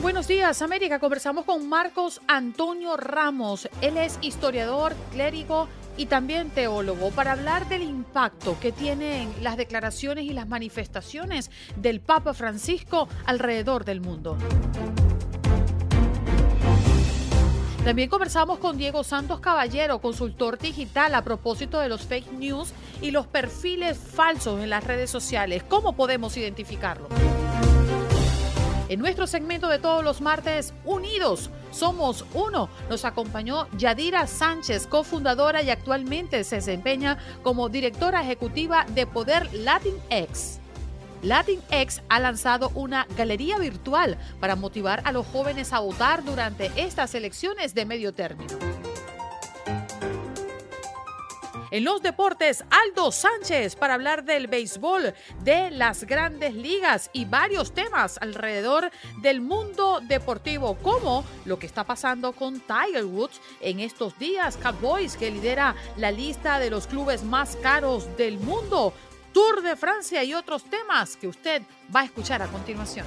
Buenos Días América conversamos con Marcos Antonio Ramos. Él es historiador, clérigo y también teólogo para hablar del impacto que tienen las declaraciones y las manifestaciones del Papa Francisco alrededor del mundo. También conversamos con Diego Santos Caballero, consultor digital, a propósito de los fake news y los perfiles falsos en las redes sociales. ¿Cómo podemos identificarlos? En nuestro segmento de todos los martes, Unidos, somos uno, nos acompañó Yadira Sánchez, cofundadora y actualmente se desempeña como directora ejecutiva de Poder Latinx. Latinx ha lanzado una galería virtual para motivar a los jóvenes a votar durante estas elecciones de medio término. En los deportes, Aldo Sánchez para hablar del béisbol, de las grandes ligas y varios temas alrededor del mundo deportivo, como lo que está pasando con Tiger Woods en estos días, Cowboys que lidera la lista de los clubes más caros del mundo, Tour de Francia y otros temas que usted va a escuchar a continuación.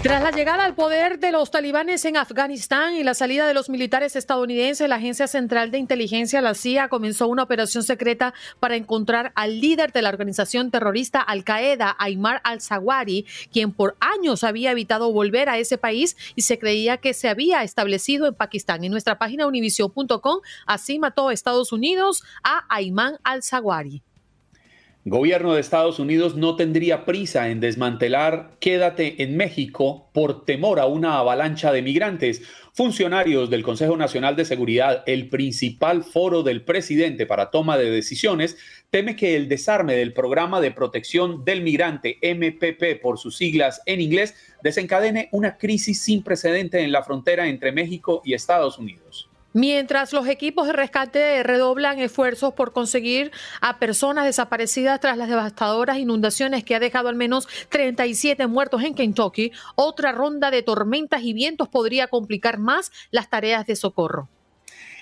Tras la llegada al poder de los talibanes en Afganistán y la salida de los militares estadounidenses, la Agencia Central de Inteligencia, la CIA, comenzó una operación secreta para encontrar al líder de la organización terrorista Al-Qaeda, Aymar al-Zawahiri, quien por años había evitado volver a ese país y se creía que se había establecido en Pakistán. En nuestra página univision.com, así mató Estados Unidos a Ayman al-Zawahiri. Gobierno de Estados Unidos no tendría prisa en desmantelar Quédate en México por temor a una avalancha de migrantes. Funcionarios del Consejo Nacional de Seguridad, el principal foro del presidente para toma de decisiones, teme que el desarme del programa de protección del migrante MPP por sus siglas en inglés desencadene una crisis sin precedente en la frontera entre México y Estados Unidos. Mientras los equipos de rescate redoblan esfuerzos por conseguir a personas desaparecidas tras las devastadoras inundaciones que ha dejado al menos 37 muertos en Kentucky, otra ronda de tormentas y vientos podría complicar más las tareas de socorro.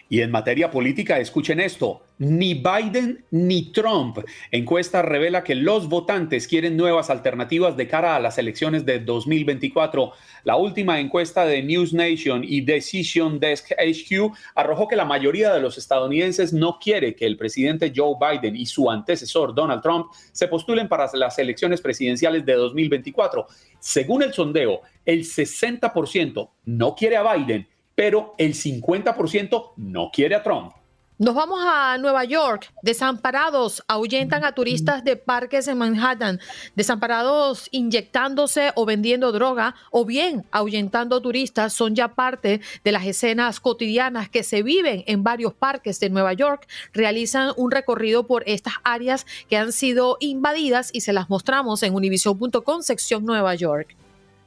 Y en materia política, escuchen esto, ni Biden ni Trump. Encuesta revela que los votantes quieren nuevas alternativas de cara a las elecciones de 2024. La última encuesta de News Nation y Decision Desk HQ arrojó que la mayoría de los estadounidenses no quiere que el presidente Joe Biden y su antecesor Donald Trump se postulen para las elecciones presidenciales de 2024. Según el sondeo, el 60% no quiere a Biden pero el 50% no quiere a Trump. Nos vamos a Nueva York. Desamparados ahuyentan a turistas de parques en Manhattan. Desamparados inyectándose o vendiendo droga o bien ahuyentando turistas son ya parte de las escenas cotidianas que se viven en varios parques de Nueva York. Realizan un recorrido por estas áreas que han sido invadidas y se las mostramos en univision.com sección Nueva York.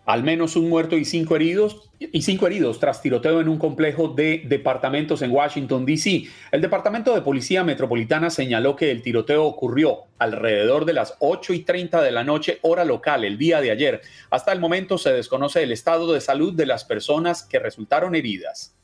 Al menos un muerto y cinco heridos y cinco heridos tras tiroteo en un complejo de departamentos en Washington, D.C. El Departamento de Policía Metropolitana señaló que el tiroteo ocurrió alrededor de las 8 y 30 de la noche, hora local, el día de ayer. Hasta el momento se desconoce el estado de salud de las personas que resultaron heridas.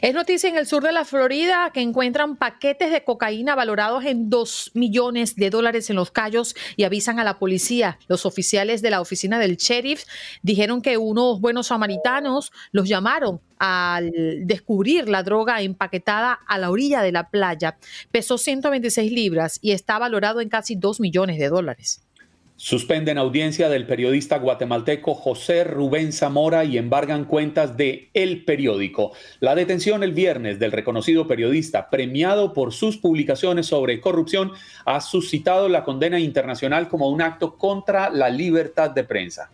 Es noticia en el sur de la Florida que encuentran paquetes de cocaína valorados en 2 millones de dólares en los callos y avisan a la policía. Los oficiales de la oficina del sheriff dijeron que unos buenos samaritanos los llamaron al descubrir la droga empaquetada a la orilla de la playa. Pesó 126 libras y está valorado en casi 2 millones de dólares. Suspenden audiencia del periodista guatemalteco José Rubén Zamora y embargan cuentas de El Periódico. La detención el viernes del reconocido periodista, premiado por sus publicaciones sobre corrupción, ha suscitado la condena internacional como un acto contra la libertad de prensa.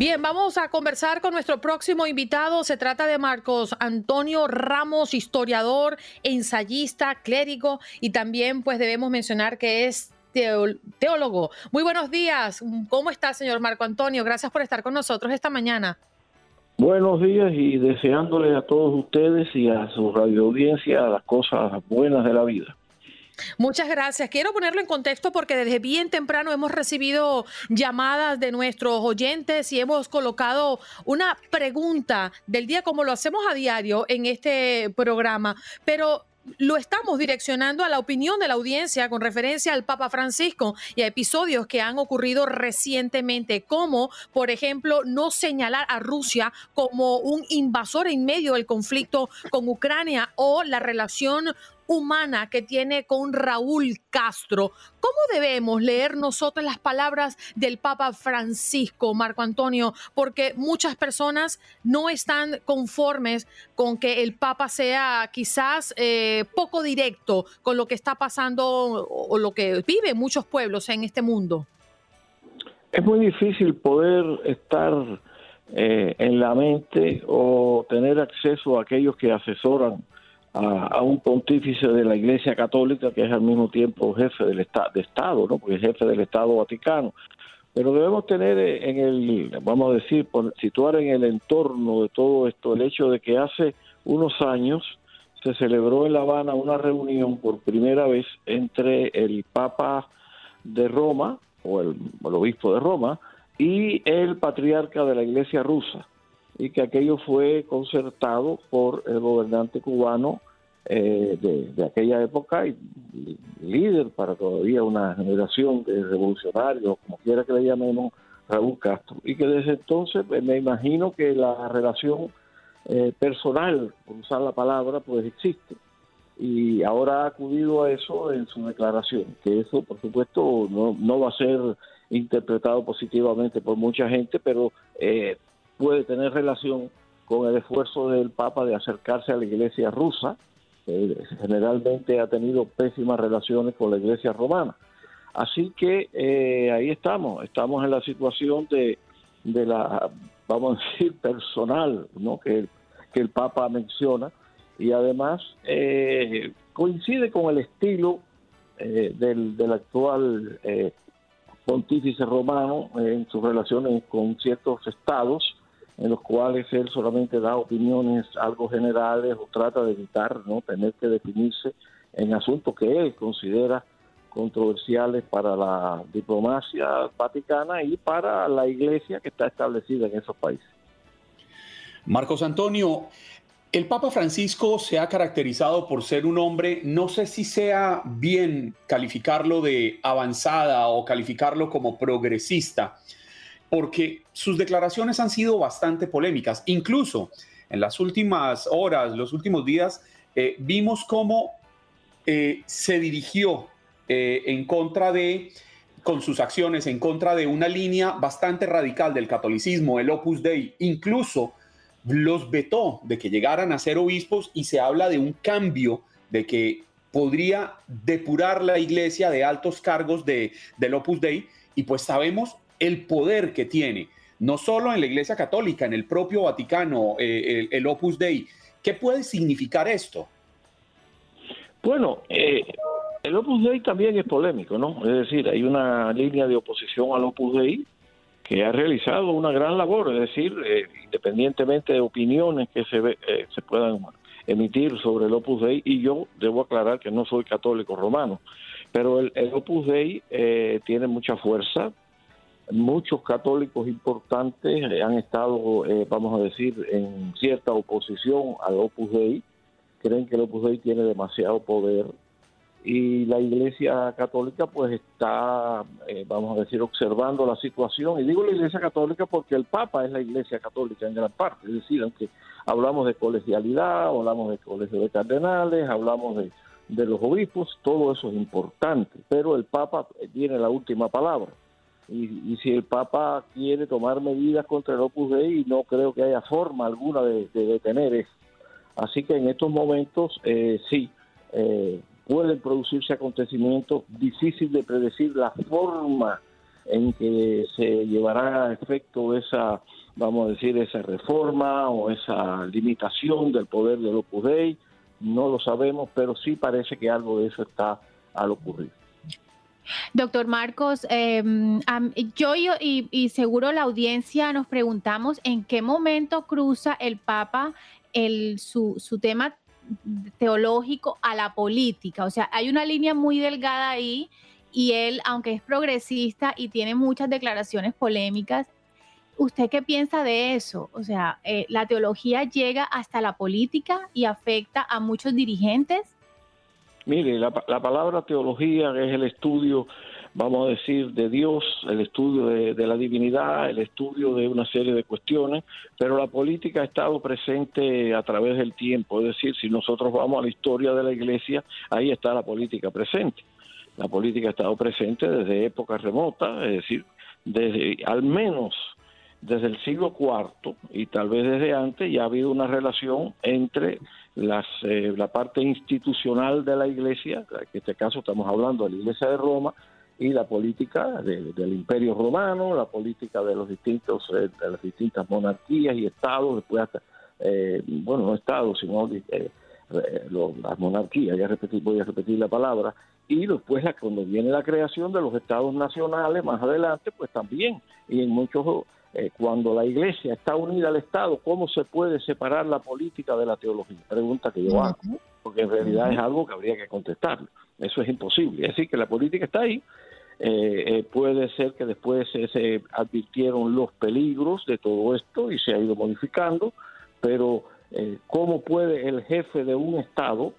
Bien, vamos a conversar con nuestro próximo invitado. Se trata de Marcos Antonio Ramos, historiador, ensayista, clérigo y también pues debemos mencionar que es teólogo. Muy buenos días. ¿Cómo está, señor Marco Antonio? Gracias por estar con nosotros esta mañana. Buenos días y deseándole a todos ustedes y a su radio audiencia las cosas buenas de la vida. Muchas gracias. Quiero ponerlo en contexto porque desde bien temprano hemos recibido llamadas de nuestros oyentes y hemos colocado una pregunta del día como lo hacemos a diario en este programa, pero lo estamos direccionando a la opinión de la audiencia con referencia al Papa Francisco y a episodios que han ocurrido recientemente, como por ejemplo no señalar a Rusia como un invasor en medio del conflicto con Ucrania o la relación humana que tiene con Raúl Castro. ¿Cómo debemos leer nosotros las palabras del Papa Francisco, Marco Antonio? Porque muchas personas no están conformes con que el Papa sea quizás eh, poco directo con lo que está pasando o, lo que viven muchos pueblos en este mundo. Es muy difícil poder estar eh, en la mente o tener acceso a aquellos que asesoran a, un pontífice de la Iglesia Católica que es al mismo tiempo jefe del de Estado, ¿no? porque es jefe del Estado Vaticano. Pero debemos tener en el, vamos a decir, situar en el entorno de todo esto el hecho de que hace unos años se celebró en La Habana una reunión por primera vez entre el Papa de Roma, o el obispo de Roma, y el patriarca de la Iglesia rusa y que aquello fue concertado por el gobernante cubano eh, de, aquella época y, líder para todavía una generación de revolucionarios, como quiera que le llamemos, Raúl Castro. Y que desde entonces pues, me imagino que la relación eh, personal, por usar la palabra, pues existe. Y ahora ha acudido a eso en su declaración, que eso por supuesto no, no va a ser interpretado positivamente por mucha gente, pero eh, puede tener relación con el esfuerzo del Papa de acercarse a la iglesia rusa, que generalmente ha tenido pésimas relaciones con la iglesia romana. Así que eh, ahí estamos, estamos en la situación de, de la, vamos a decir, personal, ¿no? que, que el Papa menciona, y además eh, coincide con el estilo eh, del, del, actual pontífice romano en sus relaciones con ciertos estados, en los cuales él solamente da opiniones algo generales o trata de evitar no tener que definirse en asuntos que él considera controversiales para la diplomacia vaticana y para la iglesia que está establecida en esos países. Marcos Antonio, el Papa Francisco se ha caracterizado por ser un hombre, no sé si sea bien calificarlo de avanzada o calificarlo como progresista, porque sus declaraciones han sido bastante polémicas. Incluso en las últimas horas, los últimos días, eh, vimos cómo eh, se dirigió eh, en contra de, con sus acciones, en contra de una línea bastante radical del catolicismo, el Opus Dei. Incluso los vetó de que llegaran a ser obispos y se habla de un cambio de que podría depurar la iglesia de altos cargos de, del Opus Dei. Y pues sabemos el poder que tiene, no solo en la Iglesia Católica, en el propio Vaticano, eh, el, Opus Dei. ¿Qué puede significar esto? Bueno, eh, el Opus Dei también es polémico, ¿no? Es decir, hay una línea de oposición al Opus Dei que ha realizado una gran labor, es decir, eh, independientemente de opiniones que se, se puedan emitir sobre el Opus Dei, y yo debo aclarar que no soy católico romano, pero el, el Opus Dei tiene mucha fuerza, muchos católicos importantes han estado, eh, vamos a decir, en cierta oposición al Opus Dei, creen que el Opus Dei tiene demasiado poder y la Iglesia Católica pues está, eh, vamos a decir, observando la situación. Y digo la Iglesia Católica porque el Papa es la Iglesia Católica en gran parte. Es decir, aunque hablamos de colegialidad, hablamos de colegio de cardenales, hablamos de, de los obispos, todo eso es importante, pero el Papa tiene la última palabra. Y, si el Papa quiere tomar medidas contra el Opus Dei, no creo que haya forma alguna de, detener eso. Así que en estos momentos, eh, sí, eh, pueden producirse acontecimientos difíciles de predecir la forma en que se llevará a efecto esa, vamos a decir, esa reforma o esa limitación del poder del Opus Dei. No lo sabemos, pero sí parece que algo de eso está al ocurrir. Doctor Marcos, em, yo y, seguro la audiencia nos preguntamos en qué momento cruza el Papa el, su, su tema teológico a la política. O sea, hay una línea muy delgada ahí y él, aunque es progresista y tiene muchas declaraciones polémicas, ¿usted qué piensa de eso? O sea, eh, ¿la teología llega hasta la política y afecta a muchos dirigentes? Mire, la, la palabra teología es el estudio vamos a decir, de Dios, el estudio de, la divinidad, el estudio de una serie de cuestiones, pero la política ha estado presente a través del tiempo, es decir, si nosotros vamos a la historia de la Iglesia, ahí está la política presente. La política ha estado presente desde épocas remotas, es decir, desde al menos desde el siglo IV y tal vez desde antes ya ha habido una relación entre las, eh, la parte institucional de la Iglesia, en este caso estamos hablando de la Iglesia de Roma, y la política del Imperio Romano, la política de los distintos eh, de las distintas monarquías y estados, después hasta, eh, bueno, no estados, sino eh, las monarquías, ya voy a repetir la palabra, y después cuando viene la creación de los estados nacionales más adelante, pues también, y en muchos, cuando la iglesia está unida al Estado, ¿cómo se puede separar la política de la teología? Pregunta que yo hago, porque en realidad es algo que habría que contestarlo. Eso es imposible. Así que la política está ahí, eh, eh, puede ser que después se advirtieron los peligros de todo esto y se ha ido modificando, pero eh, ¿cómo puede el jefe de un Estado,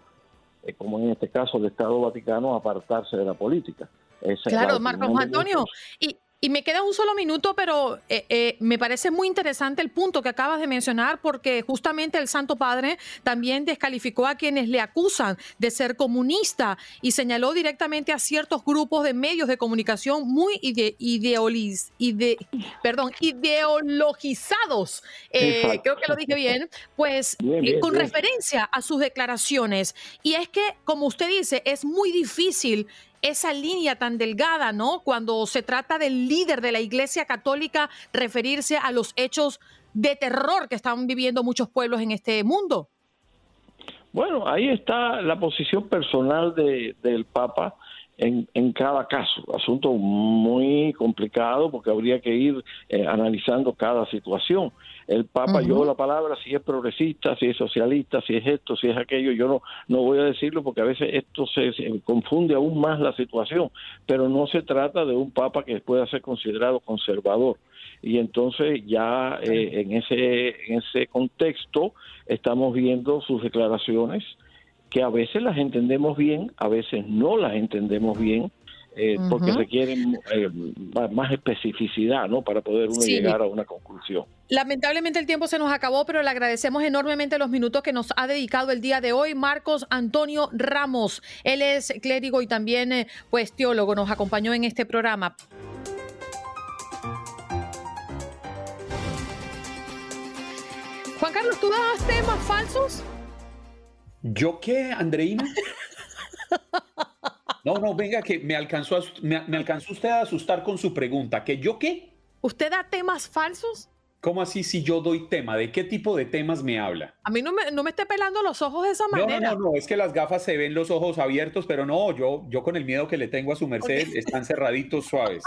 como en este caso el Estado Vaticano, apartarse de la política? claro, Marcos Antonio, y, y me queda un solo minuto, pero eh, eh, me parece muy interesante el punto que acabas de mencionar, porque justamente el Santo Padre también descalificó a quienes le acusan de ser comunista y señaló directamente a ciertos grupos de medios de comunicación muy ide ide perdón, ideologizados, eh, creo que lo dije bien, pues con referencia a sus declaraciones. Y es que, como usted dice, es muy difícil esa línea tan delgada, ¿no? Cuando se trata del líder de la Iglesia Católica referirse a los hechos de terror que están viviendo muchos pueblos en este mundo. Bueno, ahí está la posición personal de, del Papa en, en, cada caso. Asunto muy complicado porque habría que ir eh, analizando cada situación. El Papa, yo la palabra, si es progresista, si es socialista, si es esto, si es aquello, yo no, no voy a decirlo porque a veces esto se, confunde aún más la situación, pero no se trata de un Papa que pueda ser considerado conservador. Y entonces ya eh, en, ese, en ese contexto estamos viendo sus declaraciones que a veces las entendemos bien, a veces no las entendemos bien, eh, porque requieren eh, más especificidad ¿no? para poder uno llegar a una conclusión. Lamentablemente el tiempo se nos acabó, pero le agradecemos enormemente los minutos que nos ha dedicado el día de hoy Marcos Antonio Ramos. Él es clérigo y también eh, pues teólogo, nos acompañó en este programa. Juan Carlos, ¿tú das temas falsos? ¿Yo qué, Andreina? No, no, venga, que me alcanzó, me, alcanzó usted a asustar con su pregunta. ¿Que yo qué? ¿Usted da temas falsos? ¿Cómo así si yo doy tema? ¿De qué tipo de temas me habla? A mí no me, no me esté pelando los ojos de esa manera. No, no, no, es que las gafas se ven los ojos abiertos, pero no, yo, yo con el miedo que le tengo a su merced están cerraditos suaves.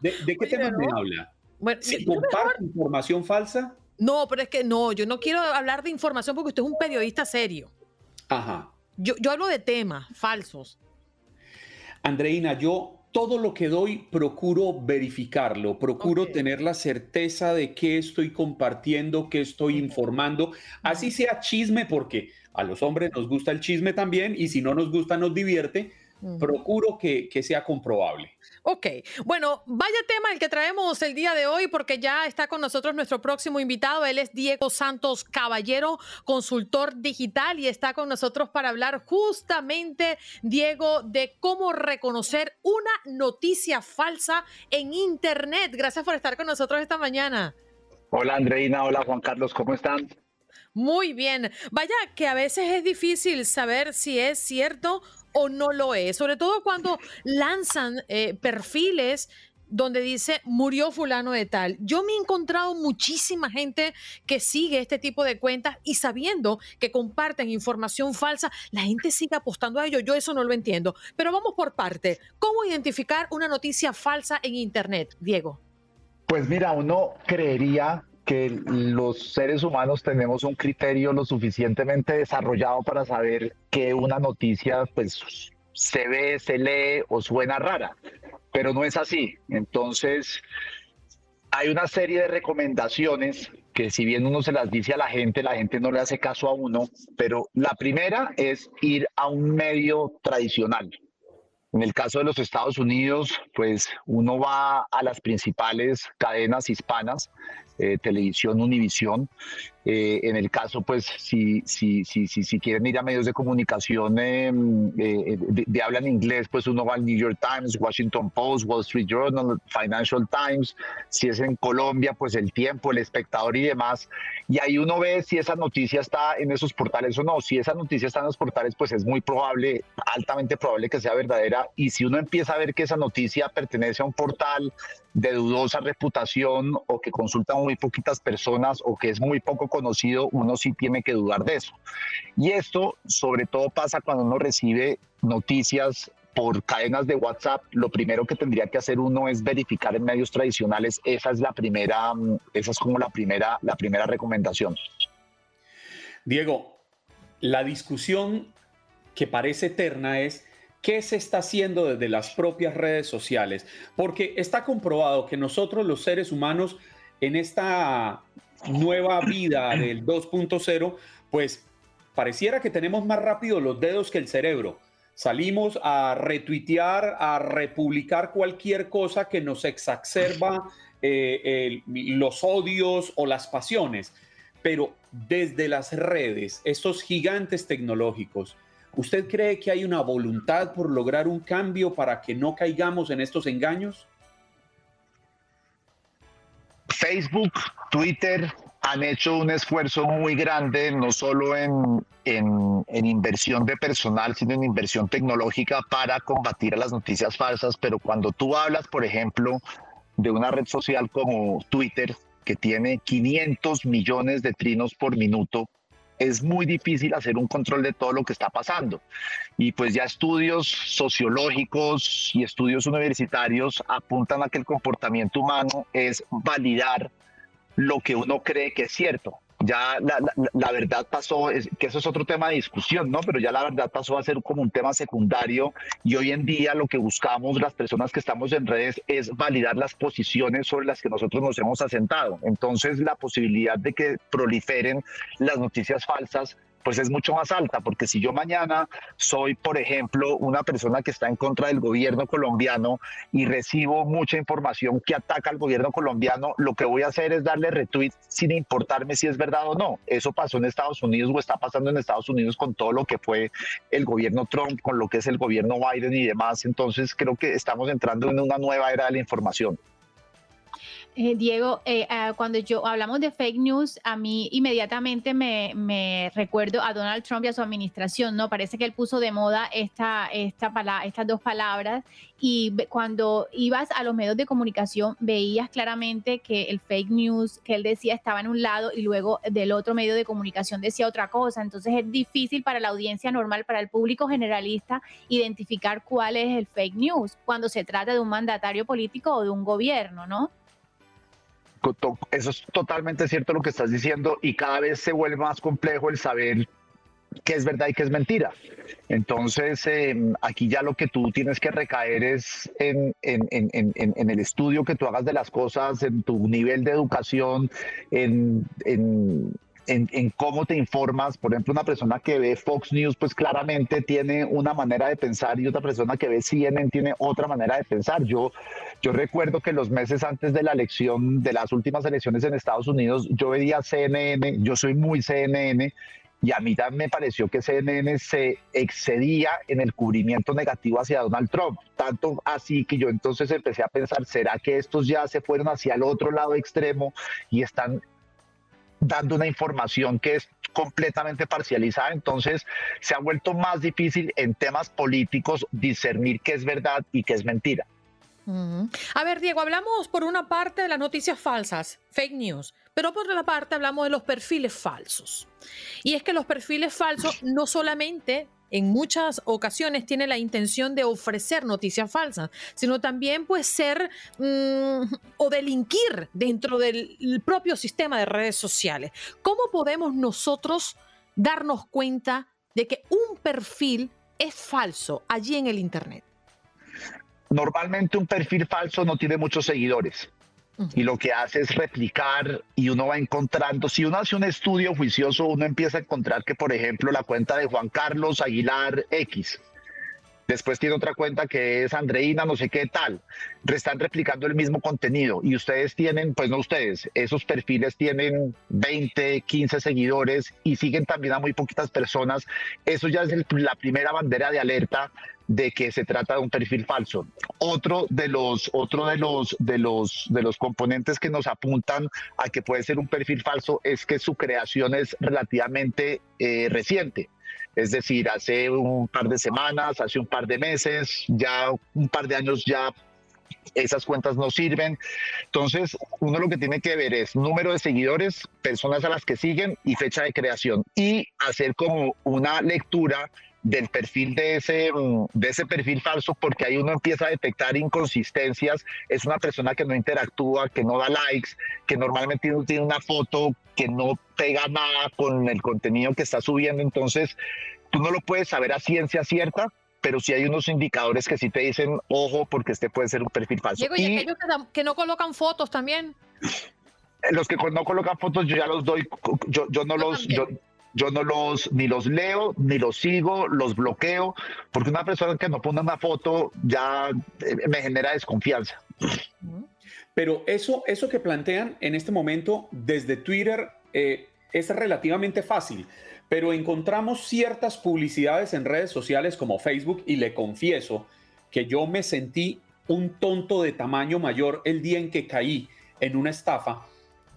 ¿De, qué temas me habla? Bueno, ¿Comparte información falsa? No, pero es que no, yo no quiero hablar de información porque usted es un periodista serio. Ajá. Yo, yo hablo de temas falsos. Andreina, yo todo lo que doy procuro verificarlo, procuro tener la certeza de qué estoy compartiendo, qué estoy informando, así sea chisme, porque a los hombres nos gusta el chisme también y si no nos gusta nos divierte, procuro que, que, sea comprobable. Ok, bueno, vaya tema el que traemos el día de hoy porque ya está con nosotros nuestro próximo invitado. Él es Diego Santos Caballero, consultor digital y está con nosotros para hablar justamente, Diego, de cómo reconocer una noticia falsa en Internet. Gracias por estar con nosotros esta mañana. Hola Andreina, hola Juan Carlos, ¿cómo están? Muy bien. Vaya que a veces es difícil saber si es cierto o no lo es, sobre todo cuando lanzan eh, perfiles donde dice murió fulano de tal. Yo me he encontrado muchísima gente que sigue este tipo de cuentas y sabiendo que comparten información falsa, la gente sigue apostando a ello. Yo eso no lo entiendo. Pero vamos por parte. ¿Cómo identificar una noticia falsa en Internet, Diego? Pues mira, uno creería que los seres humanos tenemos un criterio lo suficientemente desarrollado para saber que una noticia pues se ve, se lee o suena rara, pero no es así. Entonces, hay una serie de recomendaciones que si bien uno se las dice a la gente, la gente no le hace caso a uno, pero la primera es ir a un medio tradicional. En el caso de los Estados Unidos, pues uno va a las principales cadenas hispanas eh, televisión Univisión. Eh, en el caso, pues, si, si, si, si, quieren ir a medios de comunicación em, eh, de, habla en inglés, pues uno va al New York Times, Washington Post, Wall Street Journal, Financial Times. Si es en Colombia, pues El Tiempo, El Espectador y demás. Y ahí uno ve si esa noticia está en esos portales o no. Si esa noticia está en los portales, pues es muy probable, altamente probable que sea verdadera. Y si uno empieza a ver que esa noticia pertenece a un portal de dudosa reputación o que consultan muy poquitas personas o que es muy poco conocido, uno sí tiene que dudar de eso. Y esto sobre todo pasa cuando uno recibe noticias por cadenas de WhatsApp, lo primero que tendría que hacer uno es verificar en medios tradicionales. Esa es la primera, esa es como la primera, la primera recomendación. Diego, la discusión que parece eterna es ¿Qué se está haciendo desde las propias redes sociales? Porque está comprobado que nosotros los seres humanos en esta nueva vida del 2.0, pues pareciera que tenemos más rápido los dedos que el cerebro. Salimos a retuitear, a republicar cualquier cosa que nos exacerba eh, los odios o las pasiones. Pero desde las redes, estos gigantes tecnológicos, ¿Usted cree que hay una voluntad por lograr un cambio para que no caigamos en estos engaños? Facebook, Twitter han hecho un esfuerzo muy grande, no solo en, en, inversión de personal, sino en inversión tecnológica para combatir las noticias falsas. Pero cuando tú hablas, por ejemplo, de una red social como Twitter, que tiene 500 millones de trinos por minuto, es muy difícil hacer un control de todo lo que está pasando. Y pues ya estudios sociológicos y estudios universitarios apuntan a que el comportamiento humano es validar lo que uno cree que es cierto ya la, verdad pasó, que eso es otro tema de discusión, ¿no? Pero ya la verdad pasó a ser como un tema secundario y hoy en día lo que buscamos las personas que estamos en redes es validar las posiciones sobre las que nosotros nos hemos asentado. Entonces la posibilidad de que proliferen las noticias falsas pues es mucho más alta, porque si yo mañana soy, por ejemplo, una persona que está en contra del gobierno colombiano y recibo mucha información que ataca al gobierno colombiano, lo que voy a hacer es darle retweet sin importarme si es verdad o no. Eso pasó en Estados Unidos o está pasando en Estados Unidos con todo lo que fue el gobierno Trump, con lo que es el gobierno Biden y demás. Entonces creo que estamos entrando en una nueva era de la información. Eh, Diego, eh, ah, cuando yo hablamos de fake news, a mí inmediatamente me, recuerdo a Donald Trump y a su administración, ¿no? Parece que él puso de moda esta, esta estas dos palabras y cuando ibas a los medios de comunicación veías claramente que el fake news que él decía estaba en un lado y luego del otro medio de comunicación decía otra cosa. Entonces es difícil para la audiencia normal, para el público generalista, identificar cuál es el fake news cuando se trata de un mandatario político o de un gobierno, ¿no? Eso es totalmente cierto lo que estás diciendo y cada vez se vuelve más complejo el saber qué es verdad y qué es mentira. Entonces, em, aquí ya lo que tú tienes que recaer es en, en, el estudio que tú hagas de las cosas, en tu nivel de educación, en, en, cómo te informas. Por ejemplo, una persona que ve Fox News, pues claramente tiene una manera de pensar y otra persona que ve CNN tiene otra manera de pensar. Yo, yo recuerdo que los meses antes de la elección, de las últimas elecciones en Estados Unidos, yo veía CNN, yo soy muy CNN y a mí también me pareció que CNN se excedía en el cubrimiento negativo hacia Donald Trump. Tanto así que yo entonces empecé a pensar, ¿será que estos ya se fueron hacia el otro lado extremo y están dando una información que es completamente parcializada, entonces se ha vuelto más difícil en temas políticos discernir qué es verdad y qué es mentira. A ver, Diego, hablamos por una parte de las noticias falsas, fake news, pero por otra parte hablamos de los perfiles falsos. Y es que los perfiles falsos no solamente en muchas ocasiones tienen la intención de ofrecer noticias falsas, sino también pues ser mm, o delinquir dentro del propio sistema de redes sociales. ¿Cómo podemos nosotros darnos cuenta de que un perfil es falso allí en el Internet? Normalmente un perfil falso no tiene muchos seguidores y lo que hace es replicar y uno va encontrando, si uno hace un estudio juicioso, uno empieza a encontrar que, por ejemplo, la cuenta de Juan Carlos Aguilar X, después tiene otra cuenta que es Andreina, no sé qué tal, están replicando el mismo contenido y ustedes tienen, pues no ustedes, esos perfiles tienen 20, 15 seguidores y siguen también a muy poquitas personas, eso ya es la primera bandera de alerta de que se trata de un perfil falso. Otro de los, otro de los, de los, de los componentes que nos apuntan a que puede ser un perfil falso es que su creación es relativamente eh, reciente. Es decir, hace un par de semanas, hace un par de meses, ya un par de años ya esas cuentas no sirven. Entonces, uno lo que tiene que ver es número de seguidores, personas a las que siguen y fecha de creación y hacer como una lectura del perfil de ese, mm, de ese perfil falso, porque ahí uno empieza a detectar inconsistencias. Es una persona que no interactúa, que no da likes, que normalmente tiene una foto que no pega nada con el contenido que está subiendo. Entonces, tú no lo puedes saber a ciencia cierta, pero sí hay unos indicadores que sí te dicen, ojo, porque este puede ser un perfil falso. Diego, y, aquellos que, no colocan fotos también. Los que no colocan fotos, yo ya los doy, yo, yo no los, yo no los ni los leo, ni los sigo, los bloqueo, porque una persona que no pone una foto ya eh, me genera desconfianza. Pero eso, eso que plantean en este momento desde Twitter eh, es relativamente fácil, pero encontramos ciertas publicidades en redes sociales como Facebook y le confieso que yo me sentí un tonto de tamaño mayor el día en que caí en una estafa.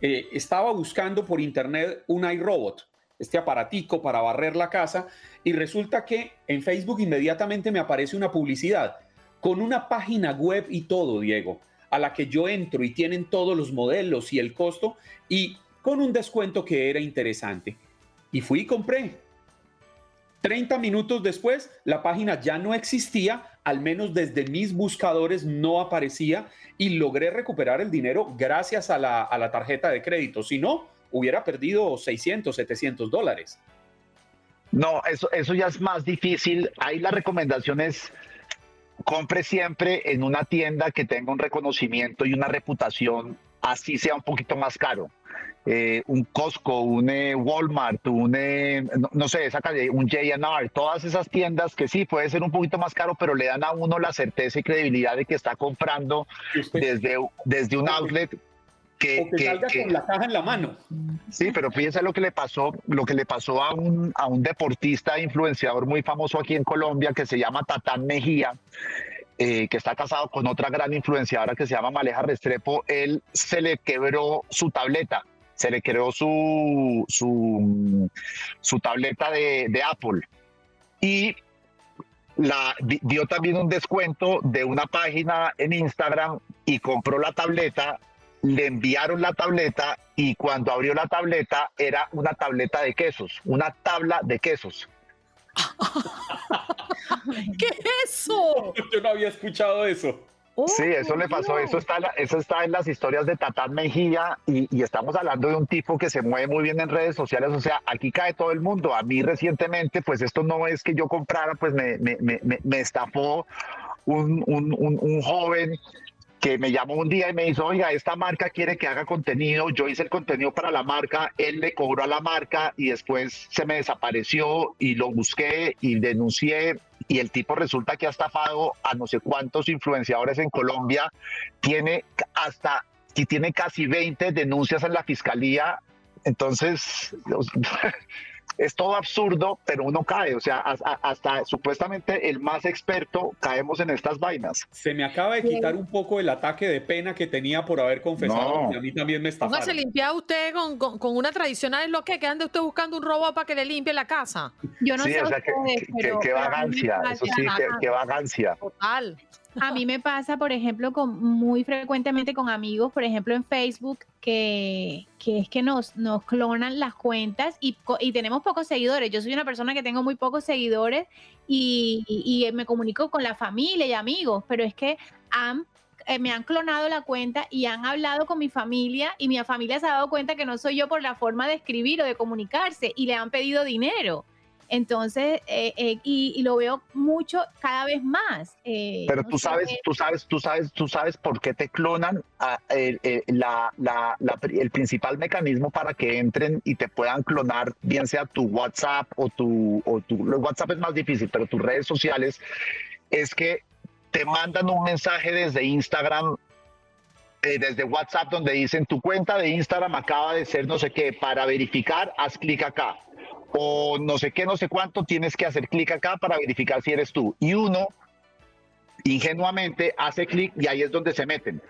Eh, estaba buscando por internet un iRobot este aparatico para barrer la casa y resulta que en Facebook inmediatamente me aparece una publicidad con una página web y todo, Diego, a la que yo entro y tienen todos los modelos y el costo y con un descuento que era interesante. Y fui y compré. 30 minutos después, la página ya no existía, al menos desde mis buscadores no aparecía y logré recuperar el dinero gracias a la, a la tarjeta de crédito. Si no, hubiera perdido 600, 700 dólares. No, eso, eso ya es más difícil. Ahí la recomendación es compre siempre en una tienda que tenga un reconocimiento y una reputación, así sea un poquito más caro. Eh, un Costco, un eh, Walmart, un, eh, no, sé, un JR, todas esas tiendas que sí, puede ser un poquito más caro, pero le dan a uno la certeza y credibilidad de que está comprando desde, desde un outlet que, salga con la caja en la mano. Sí, pero fíjense lo que le pasó, lo que le pasó a un, a un deportista influenciador muy famoso aquí en Colombia que se llama Tatán Mejía. Eh, que está casado con otra gran influenciadora que se llama Maleja Restrepo, él se le quebró su tableta, se le quebró su, su, su tableta de, de Apple. Y la, dio también un descuento de una página en Instagram y compró la tableta le enviaron la tableta y cuando abrió la tableta era una tableta de quesos, una tabla de quesos. ¿Qué es eso? Yo no había escuchado eso. sí, eso le pasó, eso está, eso está en las historias de Tatán Mejía y, estamos hablando de un tipo que se mueve muy bien en redes sociales, o sea, aquí cae todo el mundo. A mí recientemente, pues esto no es que yo comprara, pues me, me, me, me estafó un, un, un, un joven que me llamó un día y me dijo, oiga, esta marca quiere que haga contenido, yo hice el contenido para la marca, él le cobró a la marca y después se me desapareció y lo busqué y denuncié y el tipo resulta que ha estafado a no sé cuántos influenciadores en Colombia, tiene hasta, que tiene casi 20 denuncias en la fiscalía, entonces es todo absurdo, pero uno cae, o sea, hasta, supuestamente el más experto caemos en estas vainas. Se me acaba de quitar un poco el ataque de pena que tenía por haber confesado a mí también me estafaron. Póngase limpiar usted con, con, una tradicional, es lo que, que ande usted buscando un robot para que le limpie la casa. Yo no sé. O sea, que, vagancia, eso sí, que vagancia. Total. A mí me pasa, por ejemplo, con, muy frecuentemente con amigos, por ejemplo, en Facebook, que, es que nos, nos clonan las cuentas y, tenemos pocos seguidores. Yo soy una persona que tengo muy pocos seguidores y, me comunico con la familia y amigos, pero es que eh, me han clonado la cuenta y han hablado con mi familia y mi familia se ha dado cuenta que no soy yo por la forma de escribir o de comunicarse y le han pedido dinero. Entonces, eh, eh, y, lo veo mucho cada vez más. Eh, Pero tú sabes, tú sabes, tú sabes, tú sabes por qué te clonan ah, el, principal mecanismo para que entren y te puedan clonar, bien sea tu WhatsApp o tu, o tu WhatsApp es más difícil, pero tus redes sociales, es que te mandan un mensaje desde Instagram desde WhatsApp donde dicen tu cuenta de Instagram acaba de ser no sé qué, para verificar, haz clic acá o no sé qué, no sé cuánto, tienes que hacer clic acá para verificar si eres tú. Y uno ingenuamente hace clic y ahí es donde se meten.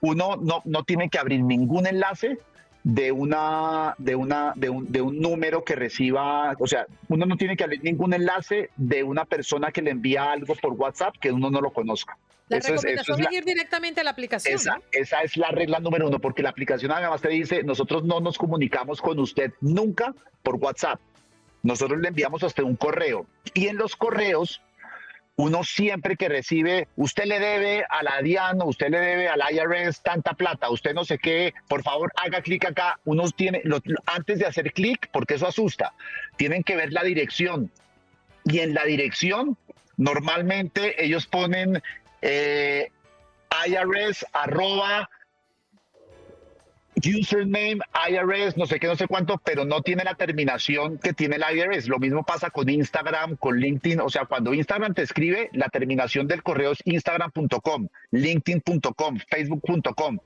Uno no, no tiene que abrir ningún enlace de una de una de un, de un número que reciba, o sea, uno no tiene que abrir ningún enlace de una persona que le envía algo por WhatsApp que uno no lo conozca. La recomendación es, ir directamente a la aplicación. Esa, esa es la regla número uno, porque la aplicación además te dice, nosotros no nos comunicamos con usted nunca por WhatsApp nosotros le enviamos hasta un correo y en los correos uno siempre que recibe, usted le debe a la DIAN, usted le debe al IRS tanta plata, usted no sé qué, por favor haga clic acá. Uno tiene, antes de hacer clic, porque eso asusta, tienen que ver la dirección. Y en la dirección, normalmente ellos ponen eh, IRS arroba username, IRS, no sé qué, no sé cuánto, pero no tiene la terminación que tiene el IRS. Lo mismo pasa con Instagram, con LinkedIn. O sea, cuando Instagram te escribe, la terminación del correo es instagram.com, linkedin.com, facebook.com.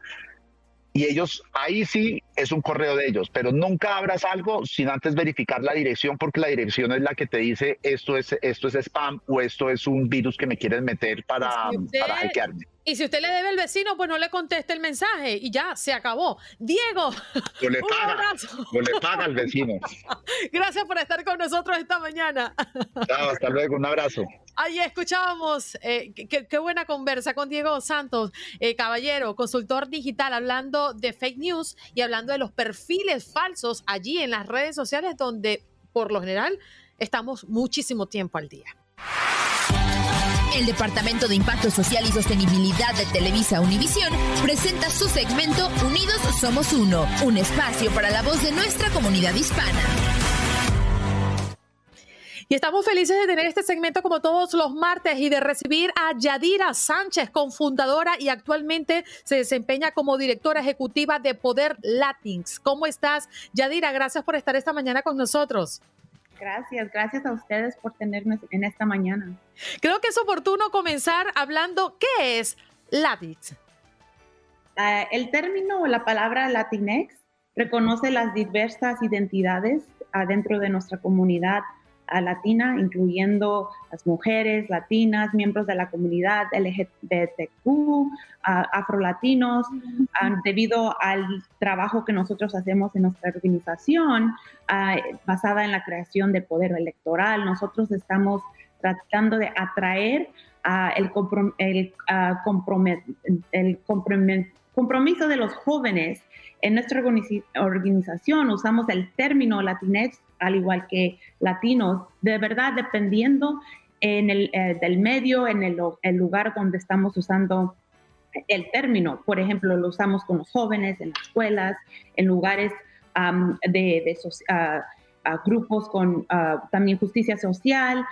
Y ellos, ahí sí es un correo de ellos, pero nunca abras algo sin antes verificar la dirección, porque la dirección es la que te dice esto es, esto es spam o esto es un virus que me quieren meter para, para hackearme. Y si usted le debe el vecino, pues no le conteste el mensaje y ya, se acabó. Diego, no le paga, no le paga al vecino. Gracias por estar con nosotros esta mañana. Chao, hasta luego, un abrazo. Ahí escuchábamos, eh, qué, buena conversa con Diego Santos, eh, caballero, consultor digital, hablando de fake news y hablando de los perfiles falsos allí en las redes sociales donde por lo general estamos muchísimo tiempo al día. El Departamento de Impacto Social y Sostenibilidad de Televisa Univisión presenta su segmento Unidos Somos Uno, un espacio para la voz de nuestra comunidad hispana. Y estamos felices de tener este segmento como todos los martes y de recibir a Yadira Sánchez, cofundadora y actualmente se desempeña como directora ejecutiva de Poder Latins. ¿Cómo estás, Yadira? Gracias por estar esta mañana con nosotros. Gracias, gracias a ustedes por tenernos en esta mañana. Creo que es oportuno comenzar hablando qué es Latinx. Ah, el término o la palabra Latinx reconoce las diversas identidades adentro de nuestra comunidad latina, incluyendo las mujeres latinas, miembros de la comunidad LGBTQ, afrolatinos, debido al trabajo que nosotros hacemos en nuestra organización basada en la creación del poder electoral. Nosotros estamos tratando de atraer el, el compromiso de los jóvenes. En nuestra organización usamos el término Latinx al igual que latinos, de verdad dependiendo en el, eh, del medio, en el, lugar donde estamos usando el término. Por ejemplo, lo usamos con los jóvenes en las escuelas, en lugares de, de grupos con también justicia social.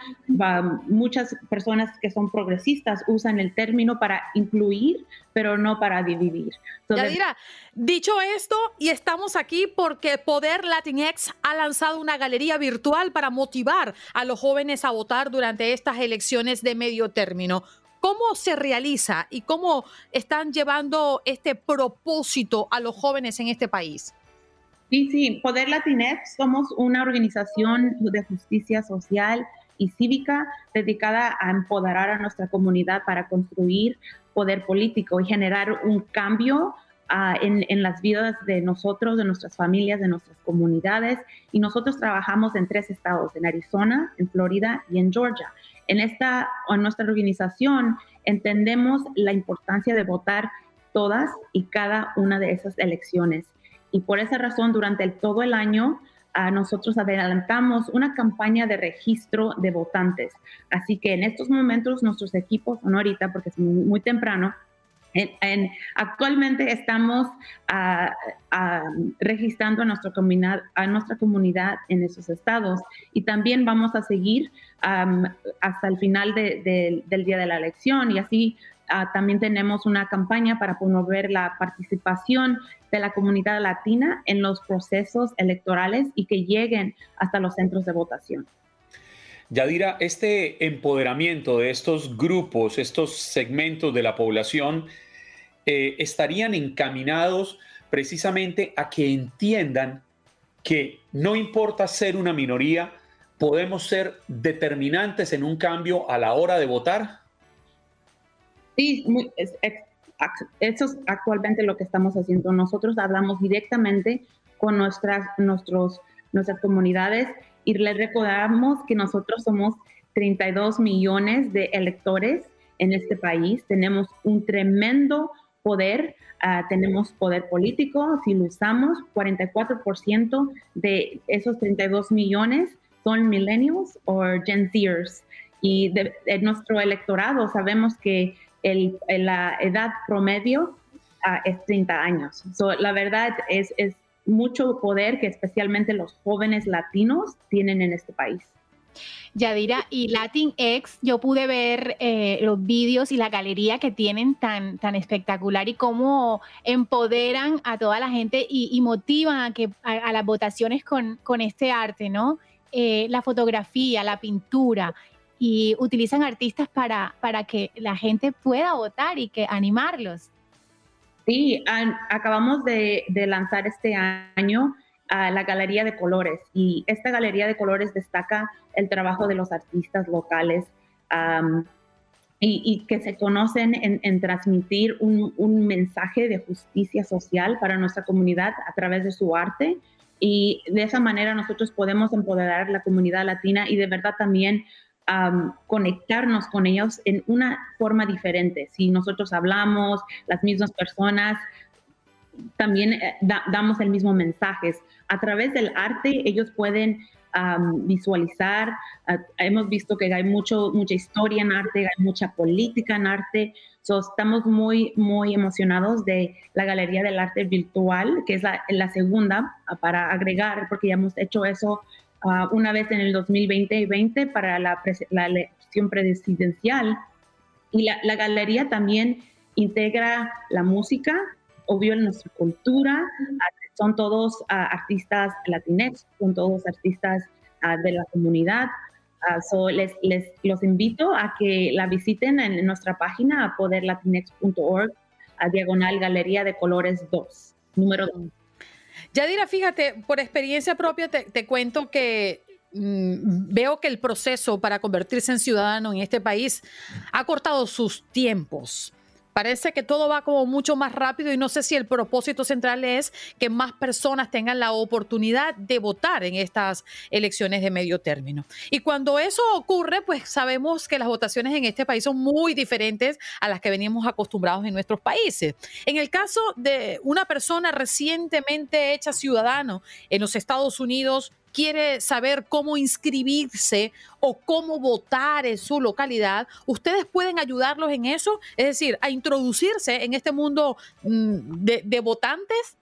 muchas personas que son progresistas usan el término para incluir, pero no para dividir. Yadira, dicho esto, y estamos aquí porque Poder Latinx ha lanzado una galería virtual para motivar a los jóvenes a votar durante estas elecciones de medio término. ¿Cómo se realiza y cómo están llevando este propósito a los jóvenes en este país? Sí, sí, Poder Latinx somos una organización de justicia social y cívica dedicada a empoderar a nuestra comunidad para construir poder político y generar un cambio ah, en, en, las vidas de nosotros, de nuestras familias, de nuestras comunidades. Y nosotros trabajamos en tres estados, en Arizona, en Florida y en Georgia. En, esta, en nuestra organización entendemos la importancia de votar todas y cada una de esas elecciones y por esa razón durante todo el año a nosotros adelantamos una campaña de registro de votantes. Así que en estos momentos nuestros equipos, no ahorita porque es muy, temprano, en, actualmente estamos registrando a comunidad, a nuestra comunidad en esos estados y también vamos a seguir hasta el final del día de la elección y así Ah, también tenemos una campaña para promover la participación de la comunidad latina en los procesos electorales y que lleguen hasta los centros de votación. Yadira, este empoderamiento de estos grupos, estos segmentos de la población, eh, estarían encaminados precisamente a que entiendan que no importa ser una minoría, podemos ser determinantes en un cambio a la hora de votar? Sí, eso es actualmente lo que estamos haciendo. Nosotros hablamos directamente con nuestras, nuestros, nuestras comunidades y les recordamos que nosotros somos 32 millones de electores en este país. Tenemos un tremendo poder, ah, tenemos poder político, si lo usamos, 44% de esos 32 millones son millennials o Gen Zers. Y de nuestro electorado sabemos que el, la edad promedio ah, es 30 años. la verdad es, es mucho poder que especialmente los jóvenes latinos tienen en este país. Yadira, y Latinx, yo pude ver eh, los vídeos y la galería que tienen tan, tan espectacular y cómo empoderan a toda la gente y, motivan a, que, a, las votaciones con, con, este arte, ¿no? Eh, la fotografía, la pintura y utilizan artistas para, para que la gente pueda votar y que animarlos. Sí, acabamos de, lanzar este año a la Galería de Colores y esta Galería de Colores destaca el trabajo de los artistas locales y, que se conocen en, transmitir un, un, mensaje de justicia social para nuestra comunidad a través de su arte y de esa manera nosotros podemos empoderar la comunidad latina y de verdad también conectarnos con ellos en una forma diferente. Si nosotros hablamos, las mismas personas, también eh, damos el mismo mensaje. A través del arte ellos pueden visualizar. Ah, hemos visto que hay mucho, mucha historia en arte, hay mucha política en arte. estamos muy, muy emocionados de la Galería del Arte Virtual, que es la, la segunda, ah, para agregar, porque ya hemos hecho eso Ah, una vez en el 2020 y 20 para la, elección presidencial. Y la, galería también integra la música, obvio nuestra cultura, ah, son todos ah, artistas latinex, son todos artistas de la comunidad. les, les, los invito a que la visiten en nuestra página a poderlatinex.org, a diagonal Galería de Colores 2, número 2. Yadira, fíjate, por experiencia propia te, cuento que mm, veo que el proceso para convertirse en ciudadano en este país ha cortado sus tiempos. Parece que todo va como mucho más rápido y no sé si el propósito central es que más personas tengan la oportunidad de votar en estas elecciones de medio término. Y cuando eso ocurre, pues sabemos que las votaciones en este país son muy diferentes a las que venimos acostumbrados en nuestros países. En el caso de una persona recientemente hecha ciudadano en los Estados Unidos, quiere saber cómo inscribirse o cómo votar en su localidad, ¿ustedes pueden ayudarlos en eso? Es decir, a introducirse en este mundo mm, de, votantes.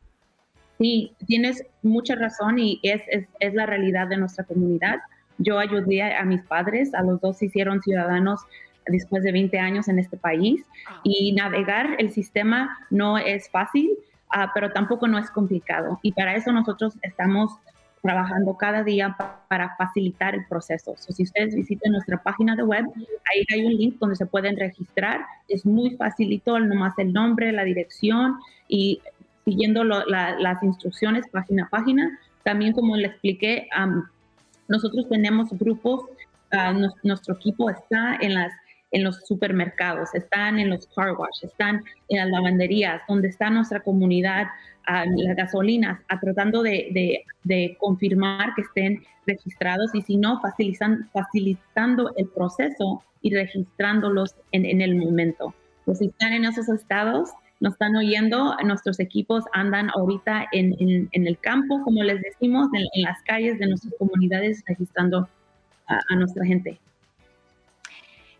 Sí, tienes mucha razón y es, es, la realidad de nuestra comunidad. Yo ayudé a mis padres, a los dos se hicieron ciudadanos después de 20 años en este país ah. y navegar el sistema no es fácil, ah, pero tampoco no es complicado. Y para eso nosotros estamos trabajando cada día para facilitar el proceso. si ustedes visiten nuestra página de web, ahí hay un link donde se pueden registrar. Es muy facilito, nomás el nombre, la dirección y siguiendo las instrucciones página a página. También, como le expliqué, nosotros tenemos grupos, ah, nuestro equipo está en las en los supermercados, están en los car wash, están en las lavanderías, donde está nuestra comunidad, las gasolinas, a tratando de, confirmar que estén registrados y si no, facilitan, facilitando el proceso y registrándolos en, el momento. Pues si están en esos estados, nos están oyendo, nuestros equipos andan ahorita en, el campo, como les decimos, en, las calles de nuestras comunidades registrando a nuestra gente.